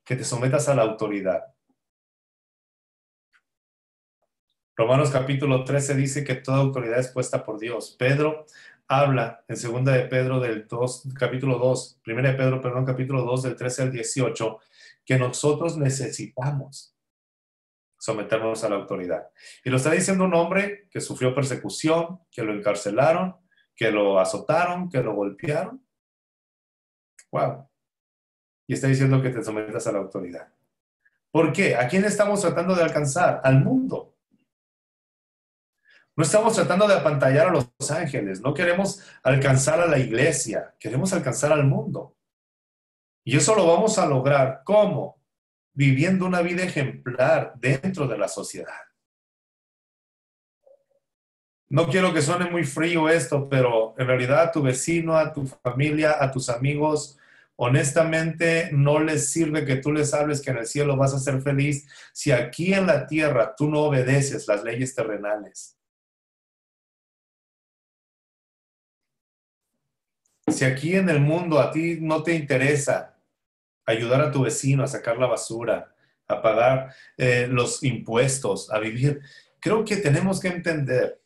que te sometas a la autoridad. Romanos capítulo 13 dice que toda autoridad es puesta por Dios. Pedro habla en segunda de Pedro del 2, capítulo 2, primera de Pedro, perdón, capítulo 2 del 13 al 18, que nosotros necesitamos someternos a la autoridad. Y lo está diciendo un hombre que sufrió persecución, que lo encarcelaron, que lo azotaron, que lo golpearon. Wow. y está diciendo que te sometas a la autoridad. ¿Por qué? ¿A quién estamos tratando de alcanzar? Al mundo. No estamos tratando de apantallar a los ángeles, no queremos alcanzar a la iglesia, queremos alcanzar al mundo. Y eso lo vamos a lograr. ¿Cómo? Viviendo una vida ejemplar dentro de la sociedad. No quiero que suene muy frío esto, pero en realidad a tu vecino, a tu familia, a tus amigos, honestamente no les sirve que tú les hables que en el cielo vas a ser feliz si aquí en la tierra tú no obedeces las leyes terrenales. Si aquí en el mundo a ti no te interesa ayudar a tu vecino a sacar la basura, a pagar eh, los impuestos, a vivir, creo que tenemos que entender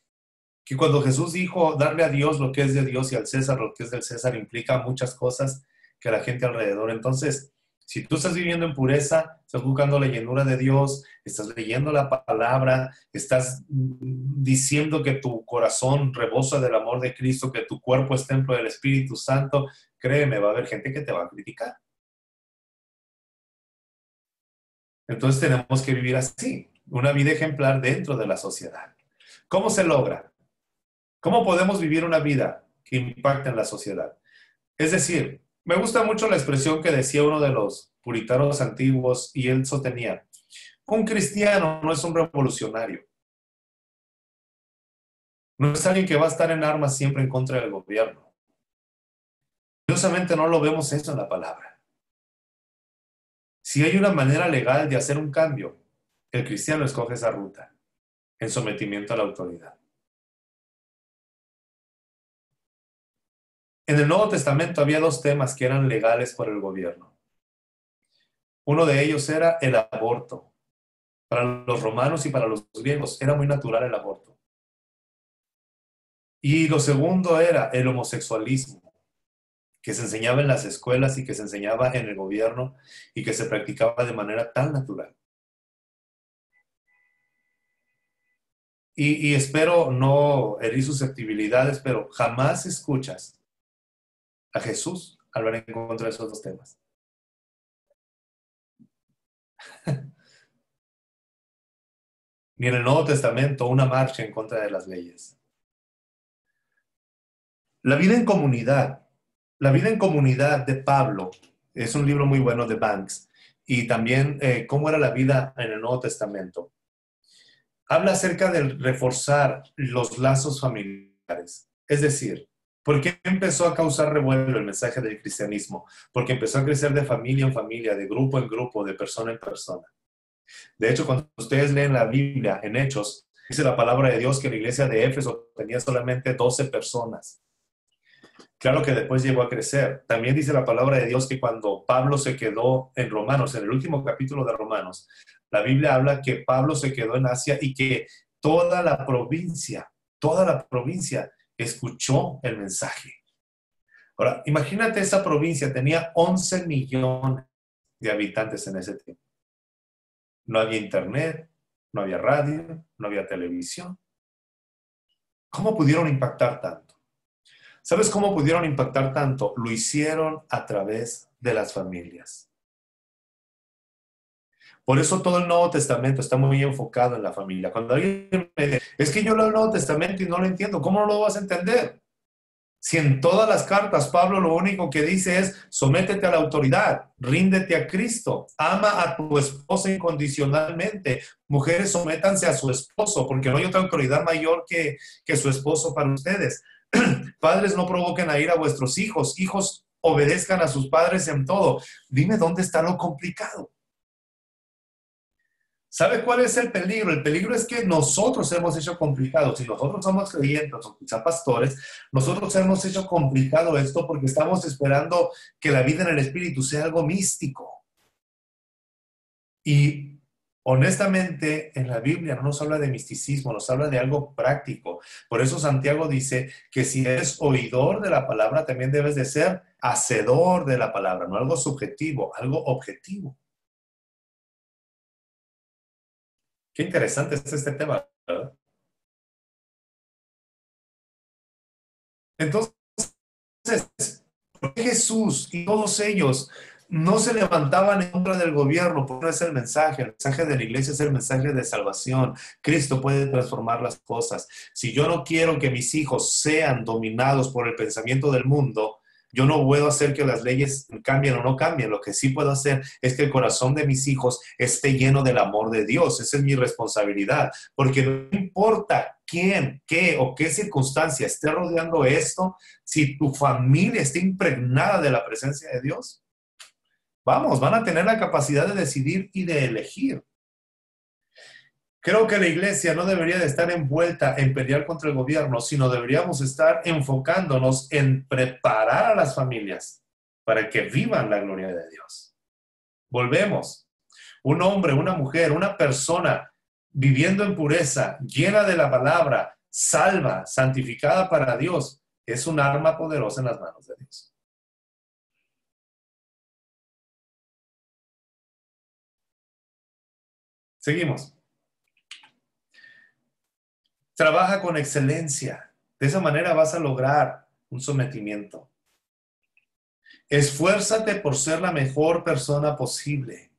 que cuando Jesús dijo darle a Dios lo que es de Dios y al César lo que es del César implica muchas cosas que la gente alrededor. Entonces, si tú estás viviendo en pureza, estás buscando la llenura de Dios, estás leyendo la palabra, estás diciendo que tu corazón rebosa del amor de Cristo, que tu cuerpo es templo del Espíritu Santo, créeme, va a haber gente que te va a criticar. Entonces tenemos que vivir así, una vida ejemplar dentro de la sociedad. ¿Cómo se logra? ¿Cómo podemos vivir una vida que impacte en la sociedad? Es decir, me gusta mucho la expresión que decía uno de los puritanos antiguos y él sostenía, un cristiano no es un revolucionario. No es alguien que va a estar en armas siempre en contra del gobierno. Curiosamente no lo vemos eso en la palabra. Si hay una manera legal de hacer un cambio, el cristiano escoge esa ruta, en sometimiento a la autoridad. En el Nuevo Testamento había dos temas que eran legales por el gobierno. Uno de ellos era el aborto. Para los romanos y para los griegos era muy natural el aborto. Y lo segundo era el homosexualismo, que se enseñaba en las escuelas y que se enseñaba en el gobierno y que se practicaba de manera tan natural. Y, espero no herir susceptibilidades, pero jamás escuchas a Jesús hablar en contra de esos dos temas. Ni en el Nuevo Testamento una marcha en contra de las leyes. La vida en comunidad. La vida en comunidad de Pablo es un libro muy bueno de Banks. Y también eh, cómo era la vida en el Nuevo Testamento. Habla acerca de reforzar los lazos familiares. Es decir, ¿Por qué empezó a causar revuelo el mensaje del cristianismo? Porque empezó a crecer de familia en familia, de grupo en grupo, de persona en persona. De hecho, cuando ustedes leen la Biblia en Hechos, dice la palabra de Dios que la iglesia de Éfeso tenía solamente 12 personas. Claro que después llegó a crecer. También dice la palabra de Dios que cuando Pablo se quedó en Romanos, en el último capítulo de Romanos, la Biblia habla que Pablo se quedó en Asia y que toda la provincia, toda la provincia escuchó el mensaje. Ahora, imagínate esa provincia, tenía 11 millones de habitantes en ese tiempo. No había internet, no había radio, no había televisión. ¿Cómo pudieron impactar tanto? ¿Sabes cómo pudieron impactar tanto? Lo hicieron a través de las familias. Por eso todo el Nuevo Testamento está muy enfocado en la familia. Cuando alguien me dice, es que yo leo el Nuevo Testamento y no lo entiendo, ¿cómo no lo vas a entender? Si en todas las cartas Pablo lo único que dice es, sométete a la autoridad, ríndete a Cristo, ama a tu esposo incondicionalmente. Mujeres, sométanse a su esposo, porque no hay otra autoridad mayor que, que su esposo para ustedes. Padres, no provoquen a ir a vuestros hijos. Hijos, obedezcan a sus padres en todo. Dime dónde está lo complicado. ¿Sabe cuál es el peligro? El peligro es que nosotros hemos hecho complicado. Si nosotros somos creyentes o quizá pastores, nosotros hemos hecho complicado esto porque estamos esperando que la vida en el Espíritu sea algo místico. Y honestamente, en la Biblia no nos habla de misticismo, nos habla de algo práctico. Por eso Santiago dice que si eres oidor de la palabra, también debes de ser hacedor de la palabra, no algo subjetivo, algo objetivo. Qué interesante es este tema, ¿verdad? Entonces, ¿por qué Jesús y todos ellos no se levantaban en contra del gobierno, porque no es el mensaje. El mensaje de la iglesia es el mensaje de salvación. Cristo puede transformar las cosas. Si yo no quiero que mis hijos sean dominados por el pensamiento del mundo, yo no puedo hacer que las leyes cambien o no cambien. Lo que sí puedo hacer es que el corazón de mis hijos esté lleno del amor de Dios. Esa es mi responsabilidad. Porque no importa quién, qué o qué circunstancia esté rodeando esto, si tu familia está impregnada de la presencia de Dios, vamos, van a tener la capacidad de decidir y de elegir. Creo que la iglesia no debería de estar envuelta en pelear contra el gobierno, sino deberíamos estar enfocándonos en preparar a las familias para que vivan la gloria de Dios. Volvemos. Un hombre, una mujer, una persona viviendo en pureza, llena de la palabra, salva, santificada para Dios, es un arma poderosa en las manos de Dios. Seguimos. Trabaja con excelencia. De esa manera vas a lograr un sometimiento. Esfuérzate por ser la mejor persona posible.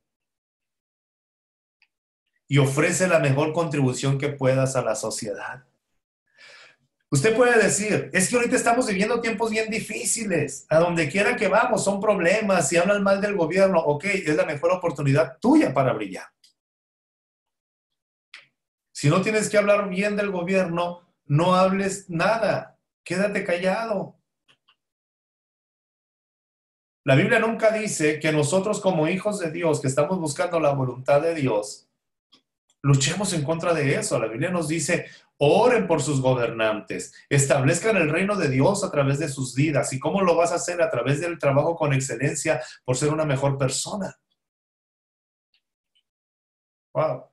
Y ofrece la mejor contribución que puedas a la sociedad. Usted puede decir, es que ahorita estamos viviendo tiempos bien difíciles. A donde quiera que vamos son problemas. Si hablan mal del gobierno, ok, es la mejor oportunidad tuya para brillar. Si no tienes que hablar bien del gobierno, no hables nada, quédate callado. La Biblia nunca dice que nosotros como hijos de Dios, que estamos buscando la voluntad de Dios, luchemos en contra de eso. La Biblia nos dice, oren por sus gobernantes, establezcan el reino de Dios a través de sus vidas. ¿Y cómo lo vas a hacer? A través del trabajo con excelencia por ser una mejor persona. Wow.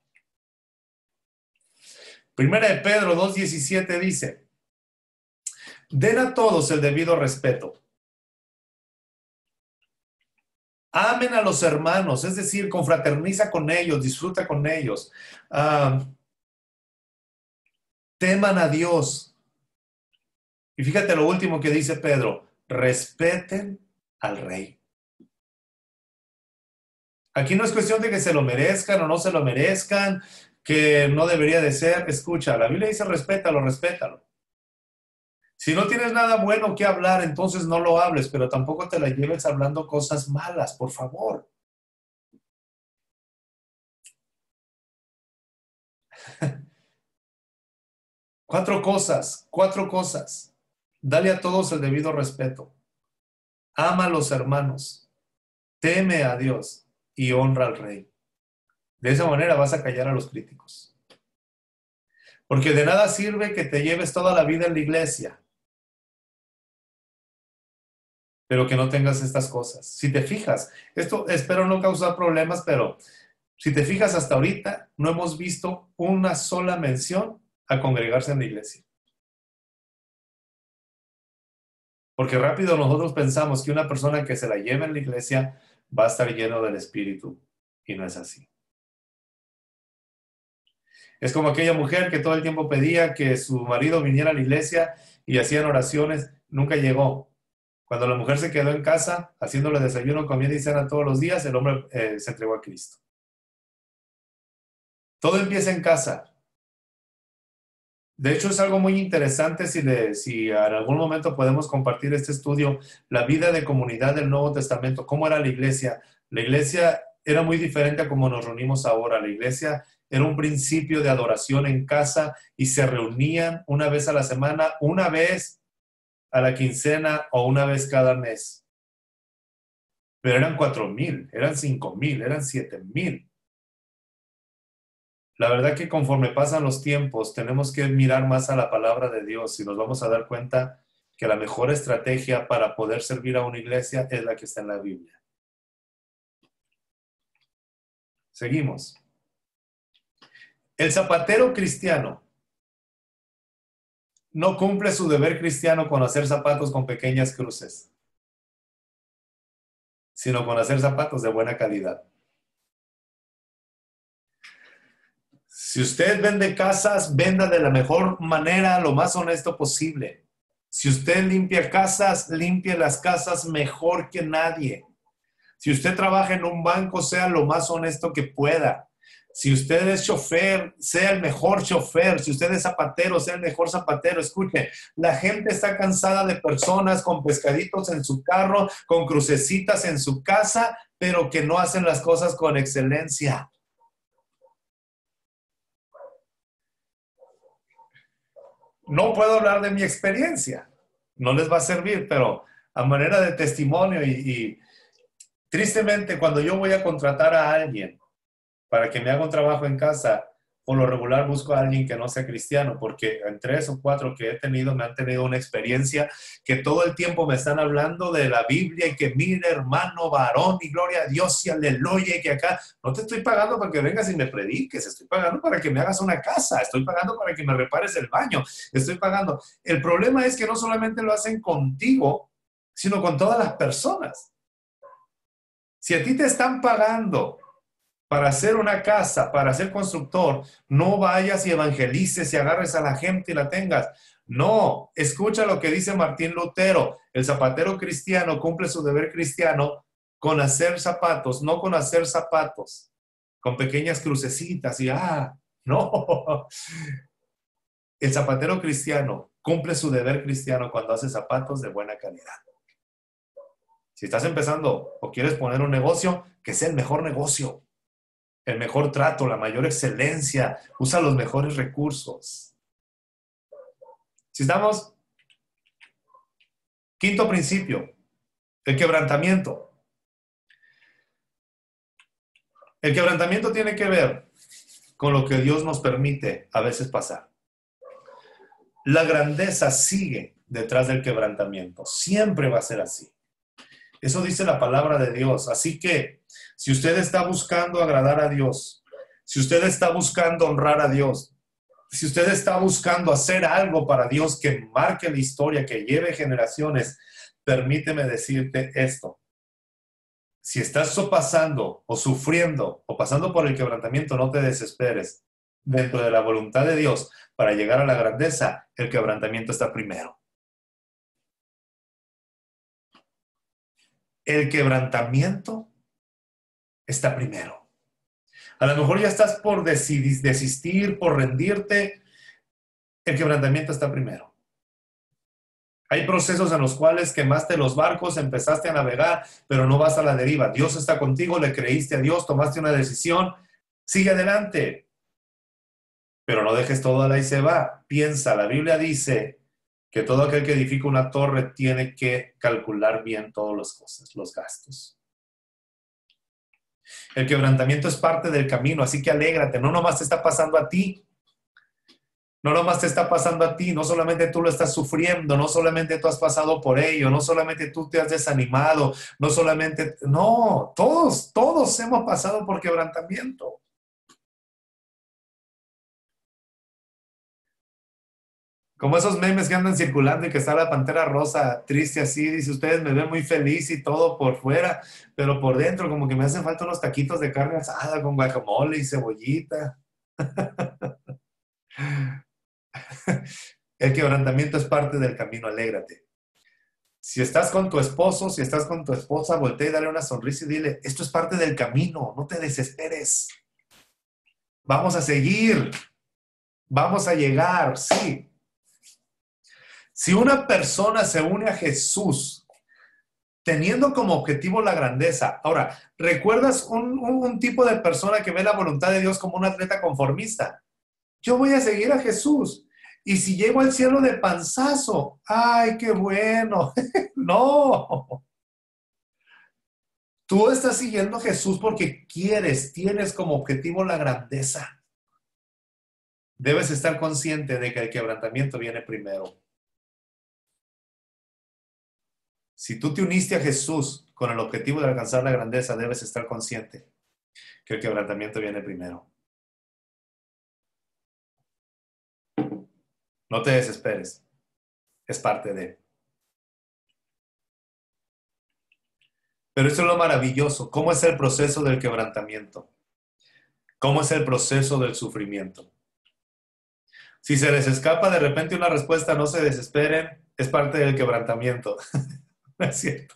Primera de Pedro 2.17 dice, den a todos el debido respeto. Amen a los hermanos, es decir, confraterniza con ellos, disfruta con ellos. Ah, teman a Dios. Y fíjate lo último que dice Pedro, respeten al rey. Aquí no es cuestión de que se lo merezcan o no se lo merezcan, que no debería de ser, escucha, la Biblia dice respétalo, respétalo. Si no tienes nada bueno que hablar, entonces no lo hables, pero tampoco te la lleves hablando cosas malas, por favor. cuatro cosas, cuatro cosas. Dale a todos el debido respeto. Ama a los hermanos. Teme a Dios y honra al rey. De esa manera vas a callar a los críticos. Porque de nada sirve que te lleves toda la vida en la iglesia, pero que no tengas estas cosas. Si te fijas, esto espero no causar problemas, pero si te fijas hasta ahorita, no hemos visto una sola mención a congregarse en la iglesia. Porque rápido nosotros pensamos que una persona que se la lleva en la iglesia va a estar lleno del Espíritu y no es así. Es como aquella mujer que todo el tiempo pedía que su marido viniera a la iglesia y hacían oraciones, nunca llegó. Cuando la mujer se quedó en casa haciéndole desayuno, comida y cena todos los días, el hombre eh, se entregó a Cristo. Todo empieza en casa. De hecho, es algo muy interesante si, si en algún momento podemos compartir este estudio, la vida de comunidad del Nuevo Testamento, cómo era la iglesia. La iglesia era muy diferente a cómo nos reunimos ahora. La iglesia era un principio de adoración en casa y se reunían una vez a la semana, una vez a la quincena o una vez cada mes. Pero eran cuatro mil, eran cinco mil, eran siete mil. La verdad que conforme pasan los tiempos tenemos que mirar más a la palabra de Dios y nos vamos a dar cuenta que la mejor estrategia para poder servir a una iglesia es la que está en la Biblia. Seguimos. El zapatero cristiano no cumple su deber cristiano con hacer zapatos con pequeñas cruces, sino con hacer zapatos de buena calidad. Si usted vende casas, venda de la mejor manera, lo más honesto posible. Si usted limpia casas, limpie las casas mejor que nadie. Si usted trabaja en un banco, sea lo más honesto que pueda. Si usted es chofer, sea el mejor chofer. Si usted es zapatero, sea el mejor zapatero. Escuche, la gente está cansada de personas con pescaditos en su carro, con crucecitas en su casa, pero que no hacen las cosas con excelencia. No puedo hablar de mi experiencia, no les va a servir, pero a manera de testimonio y, y tristemente cuando yo voy a contratar a alguien para que me haga un trabajo en casa, por lo regular busco a alguien que no sea cristiano, porque en tres o cuatro que he tenido me han tenido una experiencia que todo el tiempo me están hablando de la Biblia y que mire hermano varón y gloria a Dios y aleluya y que acá no te estoy pagando para que vengas y me prediques, estoy pagando para que me hagas una casa, estoy pagando para que me repares el baño, estoy pagando. El problema es que no solamente lo hacen contigo, sino con todas las personas. Si a ti te están pagando para hacer una casa, para ser constructor, no vayas y evangelices y agarres a la gente y la tengas. No, escucha lo que dice Martín Lutero. El zapatero cristiano cumple su deber cristiano con hacer zapatos, no con hacer zapatos, con pequeñas crucecitas y, ah, no. El zapatero cristiano cumple su deber cristiano cuando hace zapatos de buena calidad. Si estás empezando o quieres poner un negocio, que sea el mejor negocio el mejor trato, la mayor excelencia, usa los mejores recursos. Si estamos? Quinto principio, el quebrantamiento. El quebrantamiento tiene que ver con lo que Dios nos permite a veces pasar. La grandeza sigue detrás del quebrantamiento. Siempre va a ser así. Eso dice la palabra de Dios. Así que si usted está buscando agradar a Dios, si usted está buscando honrar a Dios, si usted está buscando hacer algo para Dios que marque la historia, que lleve generaciones, permíteme decirte esto. Si estás pasando o sufriendo o pasando por el quebrantamiento, no te desesperes. Dentro de la voluntad de Dios, para llegar a la grandeza, el quebrantamiento está primero. El quebrantamiento está primero. A lo mejor ya estás por desistir, por rendirte. El quebrantamiento está primero. Hay procesos en los cuales quemaste los barcos, empezaste a navegar, pero no vas a la deriva. Dios está contigo, le creíste a Dios, tomaste una decisión, sigue adelante. Pero no dejes todo a la se va. Piensa, la Biblia dice que todo aquel que edifica una torre tiene que calcular bien todas las cosas, los gastos. El quebrantamiento es parte del camino, así que alégrate, no nomás te está pasando a ti, no nomás te está pasando a ti, no solamente tú lo estás sufriendo, no solamente tú has pasado por ello, no solamente tú te has desanimado, no solamente, no, todos, todos hemos pasado por quebrantamiento. Como esos memes que andan circulando y que está la pantera rosa triste así, dice, ustedes me ven muy feliz y todo por fuera, pero por dentro como que me hacen falta unos taquitos de carne asada con guacamole y cebollita. El quebrantamiento es parte del camino, alégrate. Si estás con tu esposo, si estás con tu esposa, voltea y dale una sonrisa y dile, esto es parte del camino, no te desesperes. Vamos a seguir, vamos a llegar, sí, si una persona se une a Jesús teniendo como objetivo la grandeza, ahora, ¿recuerdas un, tipo de persona que ve la voluntad de Dios como un atleta conformista? Yo voy a seguir a Jesús. Y si llego al cielo de panzazo, ¡ay, qué bueno! no. Tú estás siguiendo a Jesús porque quieres, tienes como objetivo la grandeza. Debes estar consciente de que el quebrantamiento viene primero. Si tú te uniste a Jesús con el objetivo de alcanzar la grandeza, debes estar consciente que el quebrantamiento viene primero. No te desesperes. Es parte de. Pero eso es lo maravilloso. ¿Cómo es el proceso del quebrantamiento? ¿Cómo es el proceso del sufrimiento? Si se les escapa de repente una respuesta, no se desesperen, es parte del quebrantamiento. es cierto.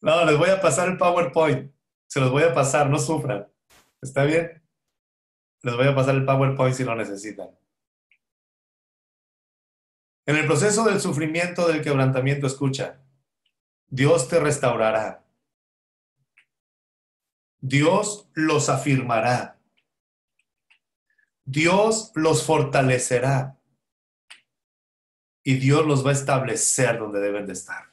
No, les voy a pasar el PowerPoint. Se los voy a pasar, no sufran. ¿Está bien? Les voy a pasar el PowerPoint si lo necesitan. En el proceso del sufrimiento, del quebrantamiento, escucha, Dios te restaurará. Dios los afirmará. Dios los fortalecerá. Y Dios los va a establecer donde deben de estar.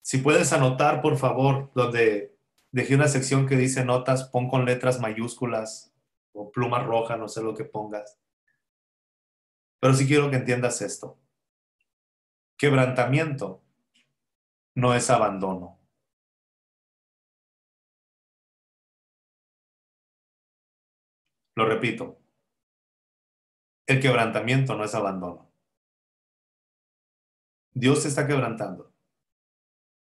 Si puedes anotar, por favor, donde dejé una sección que dice notas, pon con letras mayúsculas o pluma roja, no sé lo que pongas. Pero sí quiero que entiendas esto. Quebrantamiento no es abandono. Lo repito. El quebrantamiento no es abandono. Dios te está quebrantando,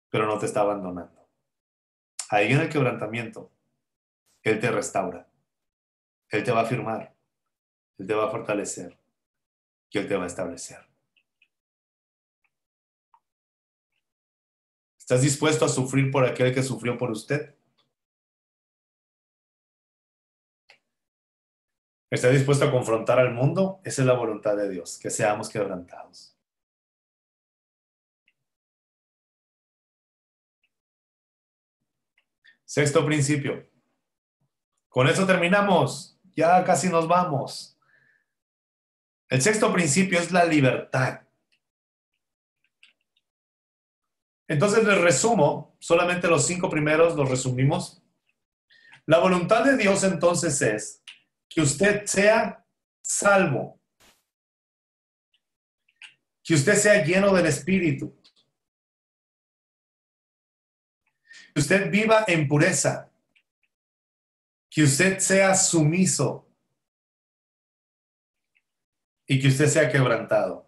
pero no te está abandonando. Ahí en el quebrantamiento, Él te restaura. Él te va a firmar. Él te va a fortalecer. Y Él te va a establecer. ¿Estás dispuesto a sufrir por aquel que sufrió por usted? ¿Estás dispuesto a confrontar al mundo? Esa es la voluntad de Dios, que seamos quebrantados. Sexto principio. Con eso terminamos. Ya casi nos vamos. El sexto principio es la libertad. Entonces les resumo, solamente los cinco primeros los resumimos. La voluntad de Dios entonces es que usted sea salvo, que usted sea lleno del Espíritu, que usted viva en pureza, que usted sea sumiso. Y que usted sea quebrantado.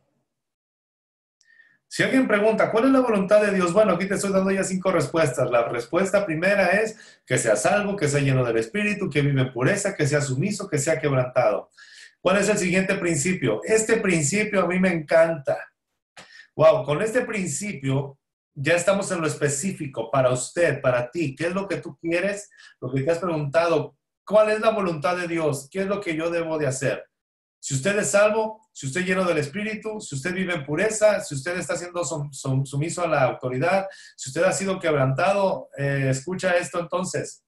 Si alguien pregunta, ¿cuál es la voluntad de Dios? Bueno, aquí te estoy dando ya cinco respuestas. La respuesta primera es que sea salvo, que sea lleno del Espíritu, que vive en pureza, que sea sumiso, que sea quebrantado. ¿Cuál es el siguiente principio? Este principio a mí me encanta. Wow, con este principio ya estamos en lo específico para usted, para ti. ¿Qué es lo que tú quieres? Lo que te has preguntado, ¿cuál es la voluntad de Dios? ¿Qué es lo que yo debo de hacer? Si usted es salvo, si usted es lleno del Espíritu, si usted vive en pureza, si usted está siendo sumiso a la autoridad, si usted ha sido quebrantado, eh, escucha esto entonces.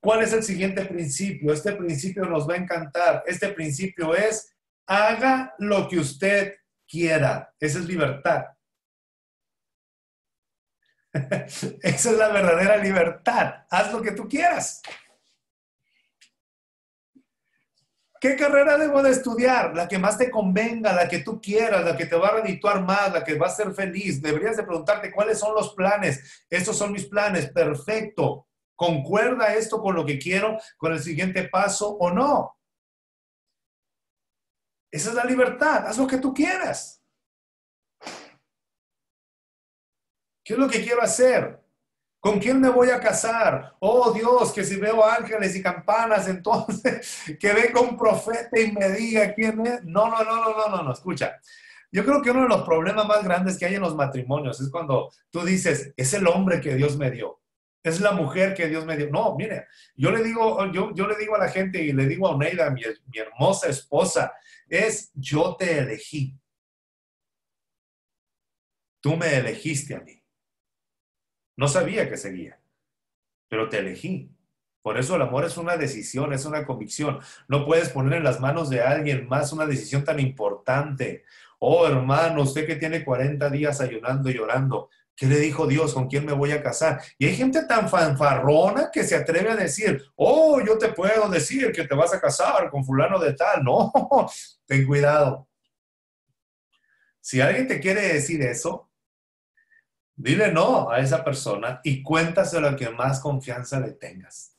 ¿Cuál es el siguiente principio? Este principio nos va a encantar. Este principio es, haga lo que usted quiera. Esa es libertad. Esa es la verdadera libertad. Haz lo que tú quieras. ¿Qué carrera debo de estudiar? La que más te convenga, la que tú quieras, la que te va a redituar más, la que va a ser feliz. Deberías de preguntarte cuáles son los planes. Estos son mis planes. Perfecto. ¿Concuerda esto con lo que quiero, con el siguiente paso o no? Esa es la libertad. Haz lo que tú quieras. ¿Qué es lo que quiero hacer? ¿Con quién me voy a casar? Oh Dios, que si veo ángeles y campanas, entonces que venga un profeta y me diga quién es. No, no, no, no, no, no, no, escucha. Yo creo que uno de los problemas más grandes que hay en los matrimonios es cuando tú dices, es el hombre que Dios me dio, es la mujer que Dios me dio. No, mire, yo le digo, yo, yo le digo a la gente y le digo a Oneida, mi, mi hermosa esposa, es yo te elegí. Tú me elegiste a mí. No sabía que seguía, pero te elegí. Por eso el amor es una decisión, es una convicción. No puedes poner en las manos de alguien más una decisión tan importante. Oh, hermano, usted que tiene 40 días ayunando y llorando, ¿qué le dijo Dios? ¿Con quién me voy a casar? Y hay gente tan fanfarrona que se atreve a decir, oh, yo te puedo decir que te vas a casar con fulano de tal. No, ten cuidado. Si alguien te quiere decir eso, Dile no a esa persona y cuéntaselo a quien más confianza le tengas.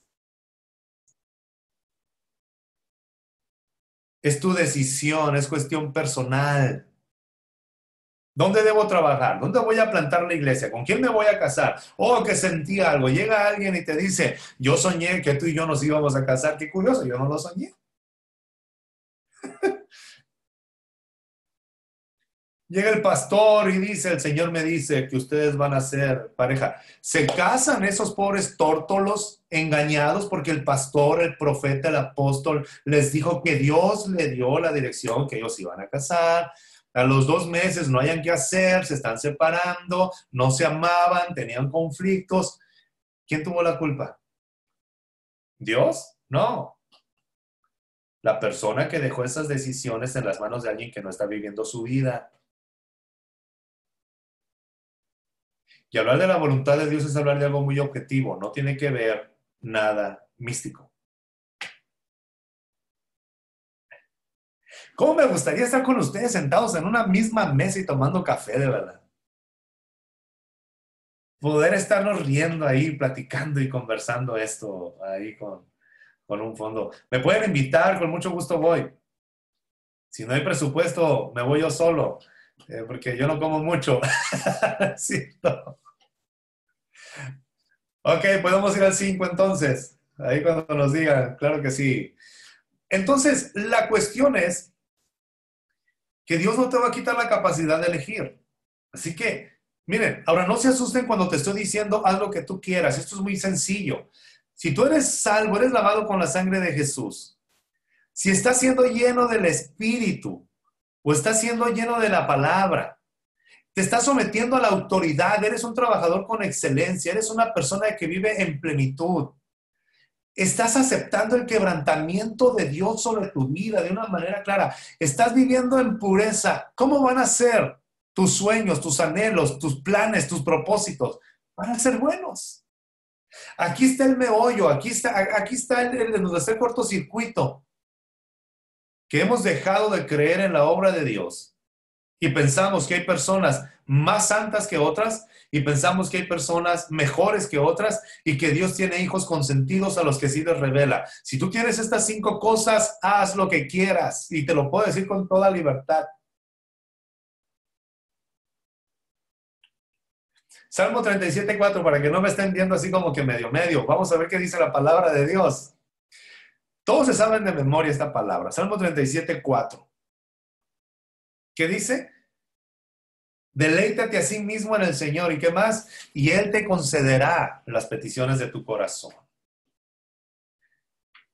Es tu decisión, es cuestión personal. ¿Dónde debo trabajar? ¿Dónde voy a plantar la iglesia? ¿Con quién me voy a casar? Oh, que sentí algo. Llega alguien y te dice, yo soñé que tú y yo nos íbamos a casar. Qué curioso, yo no lo soñé. Llega el pastor y dice, el Señor me dice que ustedes van a ser pareja. Se casan esos pobres tórtolos engañados porque el pastor, el profeta, el apóstol les dijo que Dios le dio la dirección, que ellos iban a casar. A los dos meses no hayan que hacer, se están separando, no se amaban, tenían conflictos. ¿Quién tuvo la culpa? ¿Dios? No. La persona que dejó esas decisiones en las manos de alguien que no está viviendo su vida. Y hablar de la voluntad de Dios es hablar de algo muy objetivo, no tiene que ver nada místico. ¿Cómo me gustaría estar con ustedes sentados en una misma mesa y tomando café de verdad? Poder estarnos riendo ahí, platicando y conversando esto ahí con, con un fondo. Me pueden invitar, con mucho gusto voy. Si no hay presupuesto, me voy yo solo, eh, porque yo no como mucho. sí, no. Ok, podemos ir al 5 entonces. Ahí cuando nos digan, claro que sí. Entonces, la cuestión es que Dios no te va a quitar la capacidad de elegir. Así que, miren, ahora no se asusten cuando te estoy diciendo haz lo que tú quieras. Esto es muy sencillo. Si tú eres salvo, eres lavado con la sangre de Jesús, si estás siendo lleno del Espíritu o estás siendo lleno de la palabra, te estás sometiendo a la autoridad, eres un trabajador con excelencia, eres una persona que vive en plenitud. Estás aceptando el quebrantamiento de Dios sobre tu vida de una manera clara. Estás viviendo en pureza. ¿Cómo van a ser tus sueños, tus anhelos, tus planes, tus propósitos? Van a ser buenos. Aquí está el meollo, aquí está, aquí está el, el nuestro cortocircuito, que hemos dejado de creer en la obra de Dios y pensamos que hay personas más santas que otras y pensamos que hay personas mejores que otras y que Dios tiene hijos consentidos a los que sí les revela. Si tú quieres estas cinco cosas, haz lo que quieras y te lo puedo decir con toda libertad. Salmo 37.4, para que no me estén viendo así como que medio medio. Vamos a ver qué dice la palabra de Dios. Todos se saben de memoria esta palabra. Salmo 37.4. ¿Qué dice? Deleítate a sí mismo en el Señor. ¿Y qué más? Y Él te concederá las peticiones de tu corazón.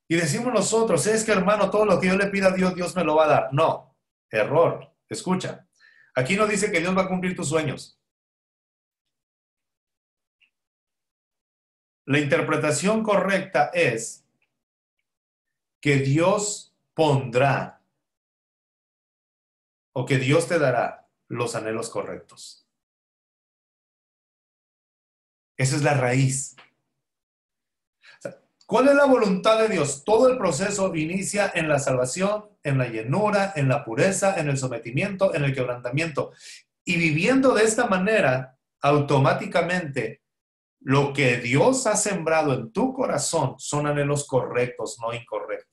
Y decimos nosotros, es que hermano, todo lo que yo le pida a Dios, Dios me lo va a dar. No, error. Escucha, aquí no dice que Dios va a cumplir tus sueños. La interpretación correcta es que Dios pondrá o que Dios te dará los anhelos correctos. Esa es la raíz. ¿Cuál es la voluntad de Dios? Todo el proceso inicia en la salvación, en la llenura, en la pureza, en el sometimiento, en el quebrantamiento. Y viviendo de esta manera, automáticamente, lo que Dios ha sembrado en tu corazón son anhelos correctos, no incorrectos.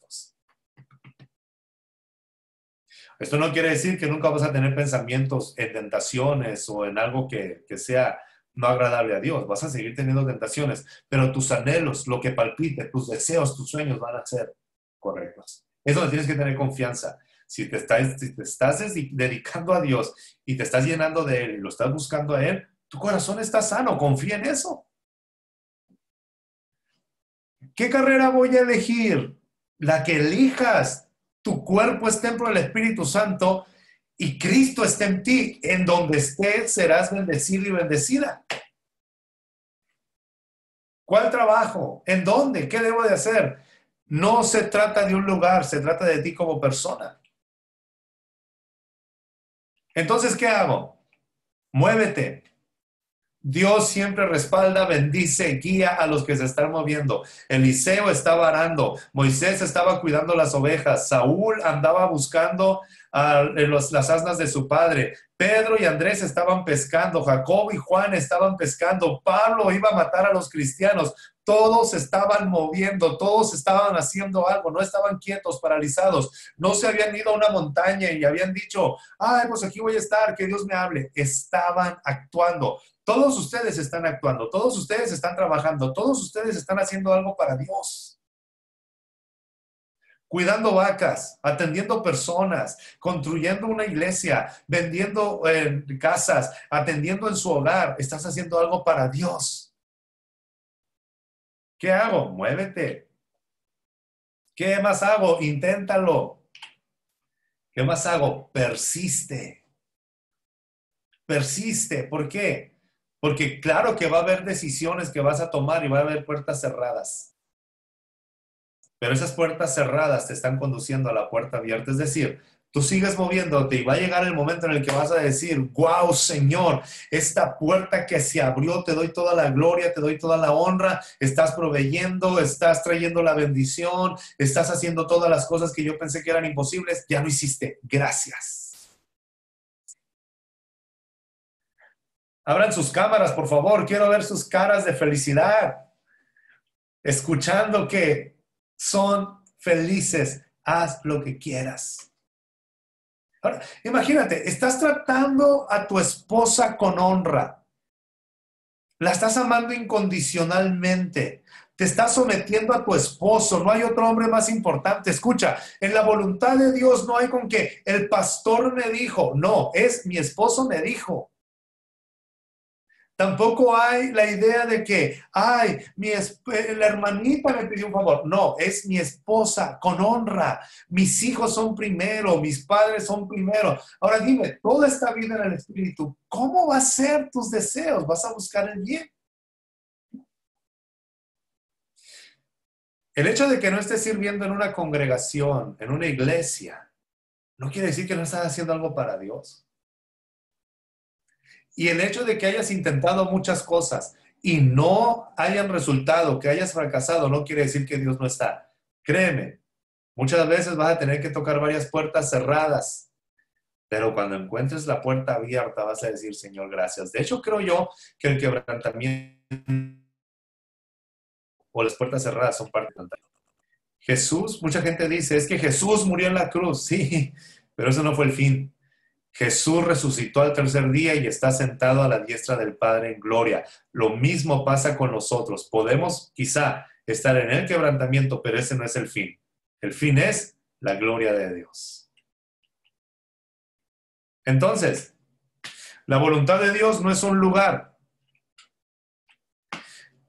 Esto no quiere decir que nunca vas a tener pensamientos en tentaciones o en algo que, sea no agradable a Dios. Vas a seguir teniendo tentaciones, pero tus anhelos, lo que palpite, tus deseos, tus sueños van a ser correctos. Es donde tienes que tener confianza. Si te, estás, si te estás dedicando a Dios y te estás llenando de Él y lo estás buscando a Él, tu corazón está sano. Confía en eso. ¿Qué carrera voy a elegir? La que elijas tu cuerpo es templo del Espíritu Santo y Cristo está en ti. En donde estés serás bendecido y bendecida. ¿Cuál trabajo? ¿En dónde? ¿Qué debo de hacer? No se trata de un lugar, se trata de ti como persona. Entonces, ¿qué hago? Muévete, Dios siempre respalda, bendice, guía a los que se están moviendo. Eliseo estaba arando, Moisés estaba cuidando las ovejas, Saúl andaba buscando las asnas de su padre, Pedro y Andrés estaban pescando, Jacob y Juan estaban pescando, Pablo iba a matar a los cristianos, todos estaban moviendo, todos estaban haciendo algo, no estaban quietos, paralizados, no se habían ido a una montaña y habían dicho, ay, pues aquí voy a estar, que Dios me hable, estaban actuando. Todos ustedes están actuando, todos ustedes están trabajando, todos ustedes están haciendo algo para Dios. Cuidando vacas, atendiendo personas, construyendo una iglesia, vendiendo eh, casas, atendiendo en su hogar. Estás haciendo algo para Dios. ¿Qué hago? Muévete. ¿Qué más hago? Inténtalo. ¿Qué más hago? Persiste. Persiste. ¿Por qué? Porque claro que va a haber decisiones que vas a tomar y va a haber puertas cerradas. Pero esas puertas cerradas te están conduciendo a la puerta abierta. Es decir, tú sigues moviéndote y va a llegar el momento en el que vas a decir, wow, Señor, esta puerta que se abrió, te doy toda la gloria, te doy toda la honra, estás proveyendo, estás trayendo la bendición, estás haciendo todas las cosas que yo pensé que eran imposibles, ya lo hiciste. Gracias. Abran sus cámaras, por favor, quiero ver sus caras de felicidad, escuchando que son felices. Haz lo que quieras. Ahora, imagínate, estás tratando a tu esposa con honra. La estás amando incondicionalmente. Te estás sometiendo a tu esposo. No hay otro hombre más importante. Escucha, en la voluntad de Dios no hay con que el pastor me dijo. No, es mi esposo me dijo. Tampoco hay la idea de que, ay, mi la hermanita me pidió un favor. No, es mi esposa con honra. Mis hijos son primero, mis padres son primero. Ahora dime, toda esta vida en el Espíritu, ¿cómo va a ser tus deseos? ¿Vas a buscar el bien? El hecho de que no estés sirviendo en una congregación, en una iglesia, no quiere decir que no estás haciendo algo para Dios. Y el hecho de que hayas intentado muchas cosas y no hayan resultado, que hayas fracasado, no quiere decir que Dios no está. Créeme, muchas veces vas a tener que tocar varias puertas cerradas, pero cuando encuentres la puerta abierta vas a decir, Señor, gracias. De hecho, creo yo que el quebrantamiento o las puertas cerradas son parte del Jesús, mucha gente dice, es que Jesús murió en la cruz, sí, pero eso no fue el fin. Jesús resucitó al tercer día y está sentado a la diestra del Padre en gloria. Lo mismo pasa con nosotros. Podemos quizá estar en el quebrantamiento, pero ese no es el fin. El fin es la gloria de Dios. Entonces, la voluntad de Dios no es un lugar.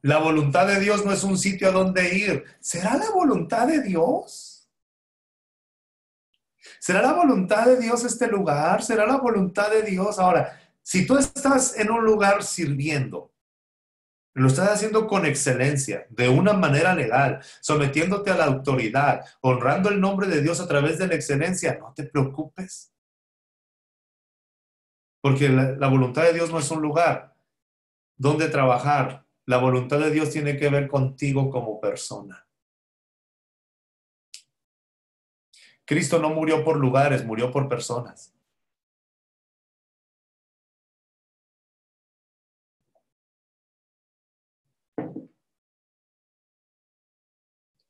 La voluntad de Dios no es un sitio a donde ir. ¿Será la voluntad de Dios? ¿Será la voluntad de Dios este lugar? ¿Será la voluntad de Dios? Ahora, si tú estás en un lugar sirviendo, lo estás haciendo con excelencia, de una manera legal, sometiéndote a la autoridad, honrando el nombre de Dios a través de la excelencia, no te preocupes. Porque la, la voluntad de Dios no es un lugar donde trabajar. La voluntad de Dios tiene que ver contigo como persona. Cristo no murió por lugares, murió por personas.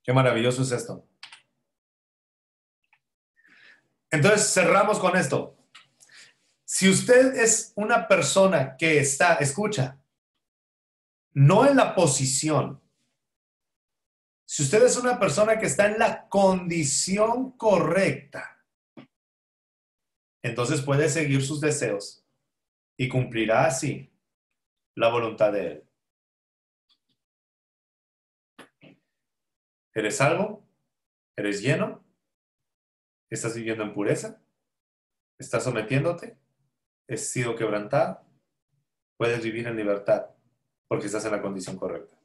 Qué maravilloso es esto. Entonces cerramos con esto. Si usted es una persona que está, escucha, no en la posición, si usted es una persona que está en la condición correcta, entonces puede seguir sus deseos y cumplirá así la voluntad de Él. ¿Eres salvo? ¿Eres lleno? ¿Estás viviendo en pureza? ¿Estás sometiéndote? ¿Has sido quebrantado? Puedes vivir en libertad porque estás en la condición correcta.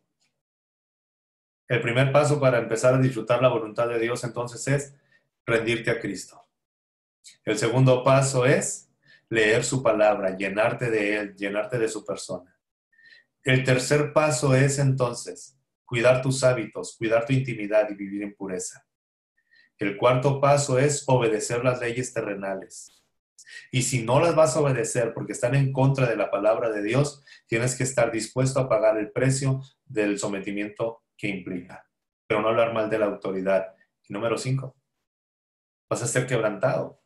El primer paso para empezar a disfrutar la voluntad de Dios entonces es rendirte a Cristo. El segundo paso es leer su palabra, llenarte de Él, llenarte de su persona. El tercer paso es entonces cuidar tus hábitos, cuidar tu intimidad y vivir en pureza. El cuarto paso es obedecer las leyes terrenales. Y si no las vas a obedecer porque están en contra de la palabra de Dios, tienes que estar dispuesto a pagar el precio del sometimiento que implica, pero no hablar mal de la autoridad. Y número cinco, vas a ser quebrantado.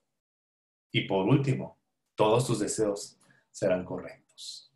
Y por último, todos tus deseos serán correctos.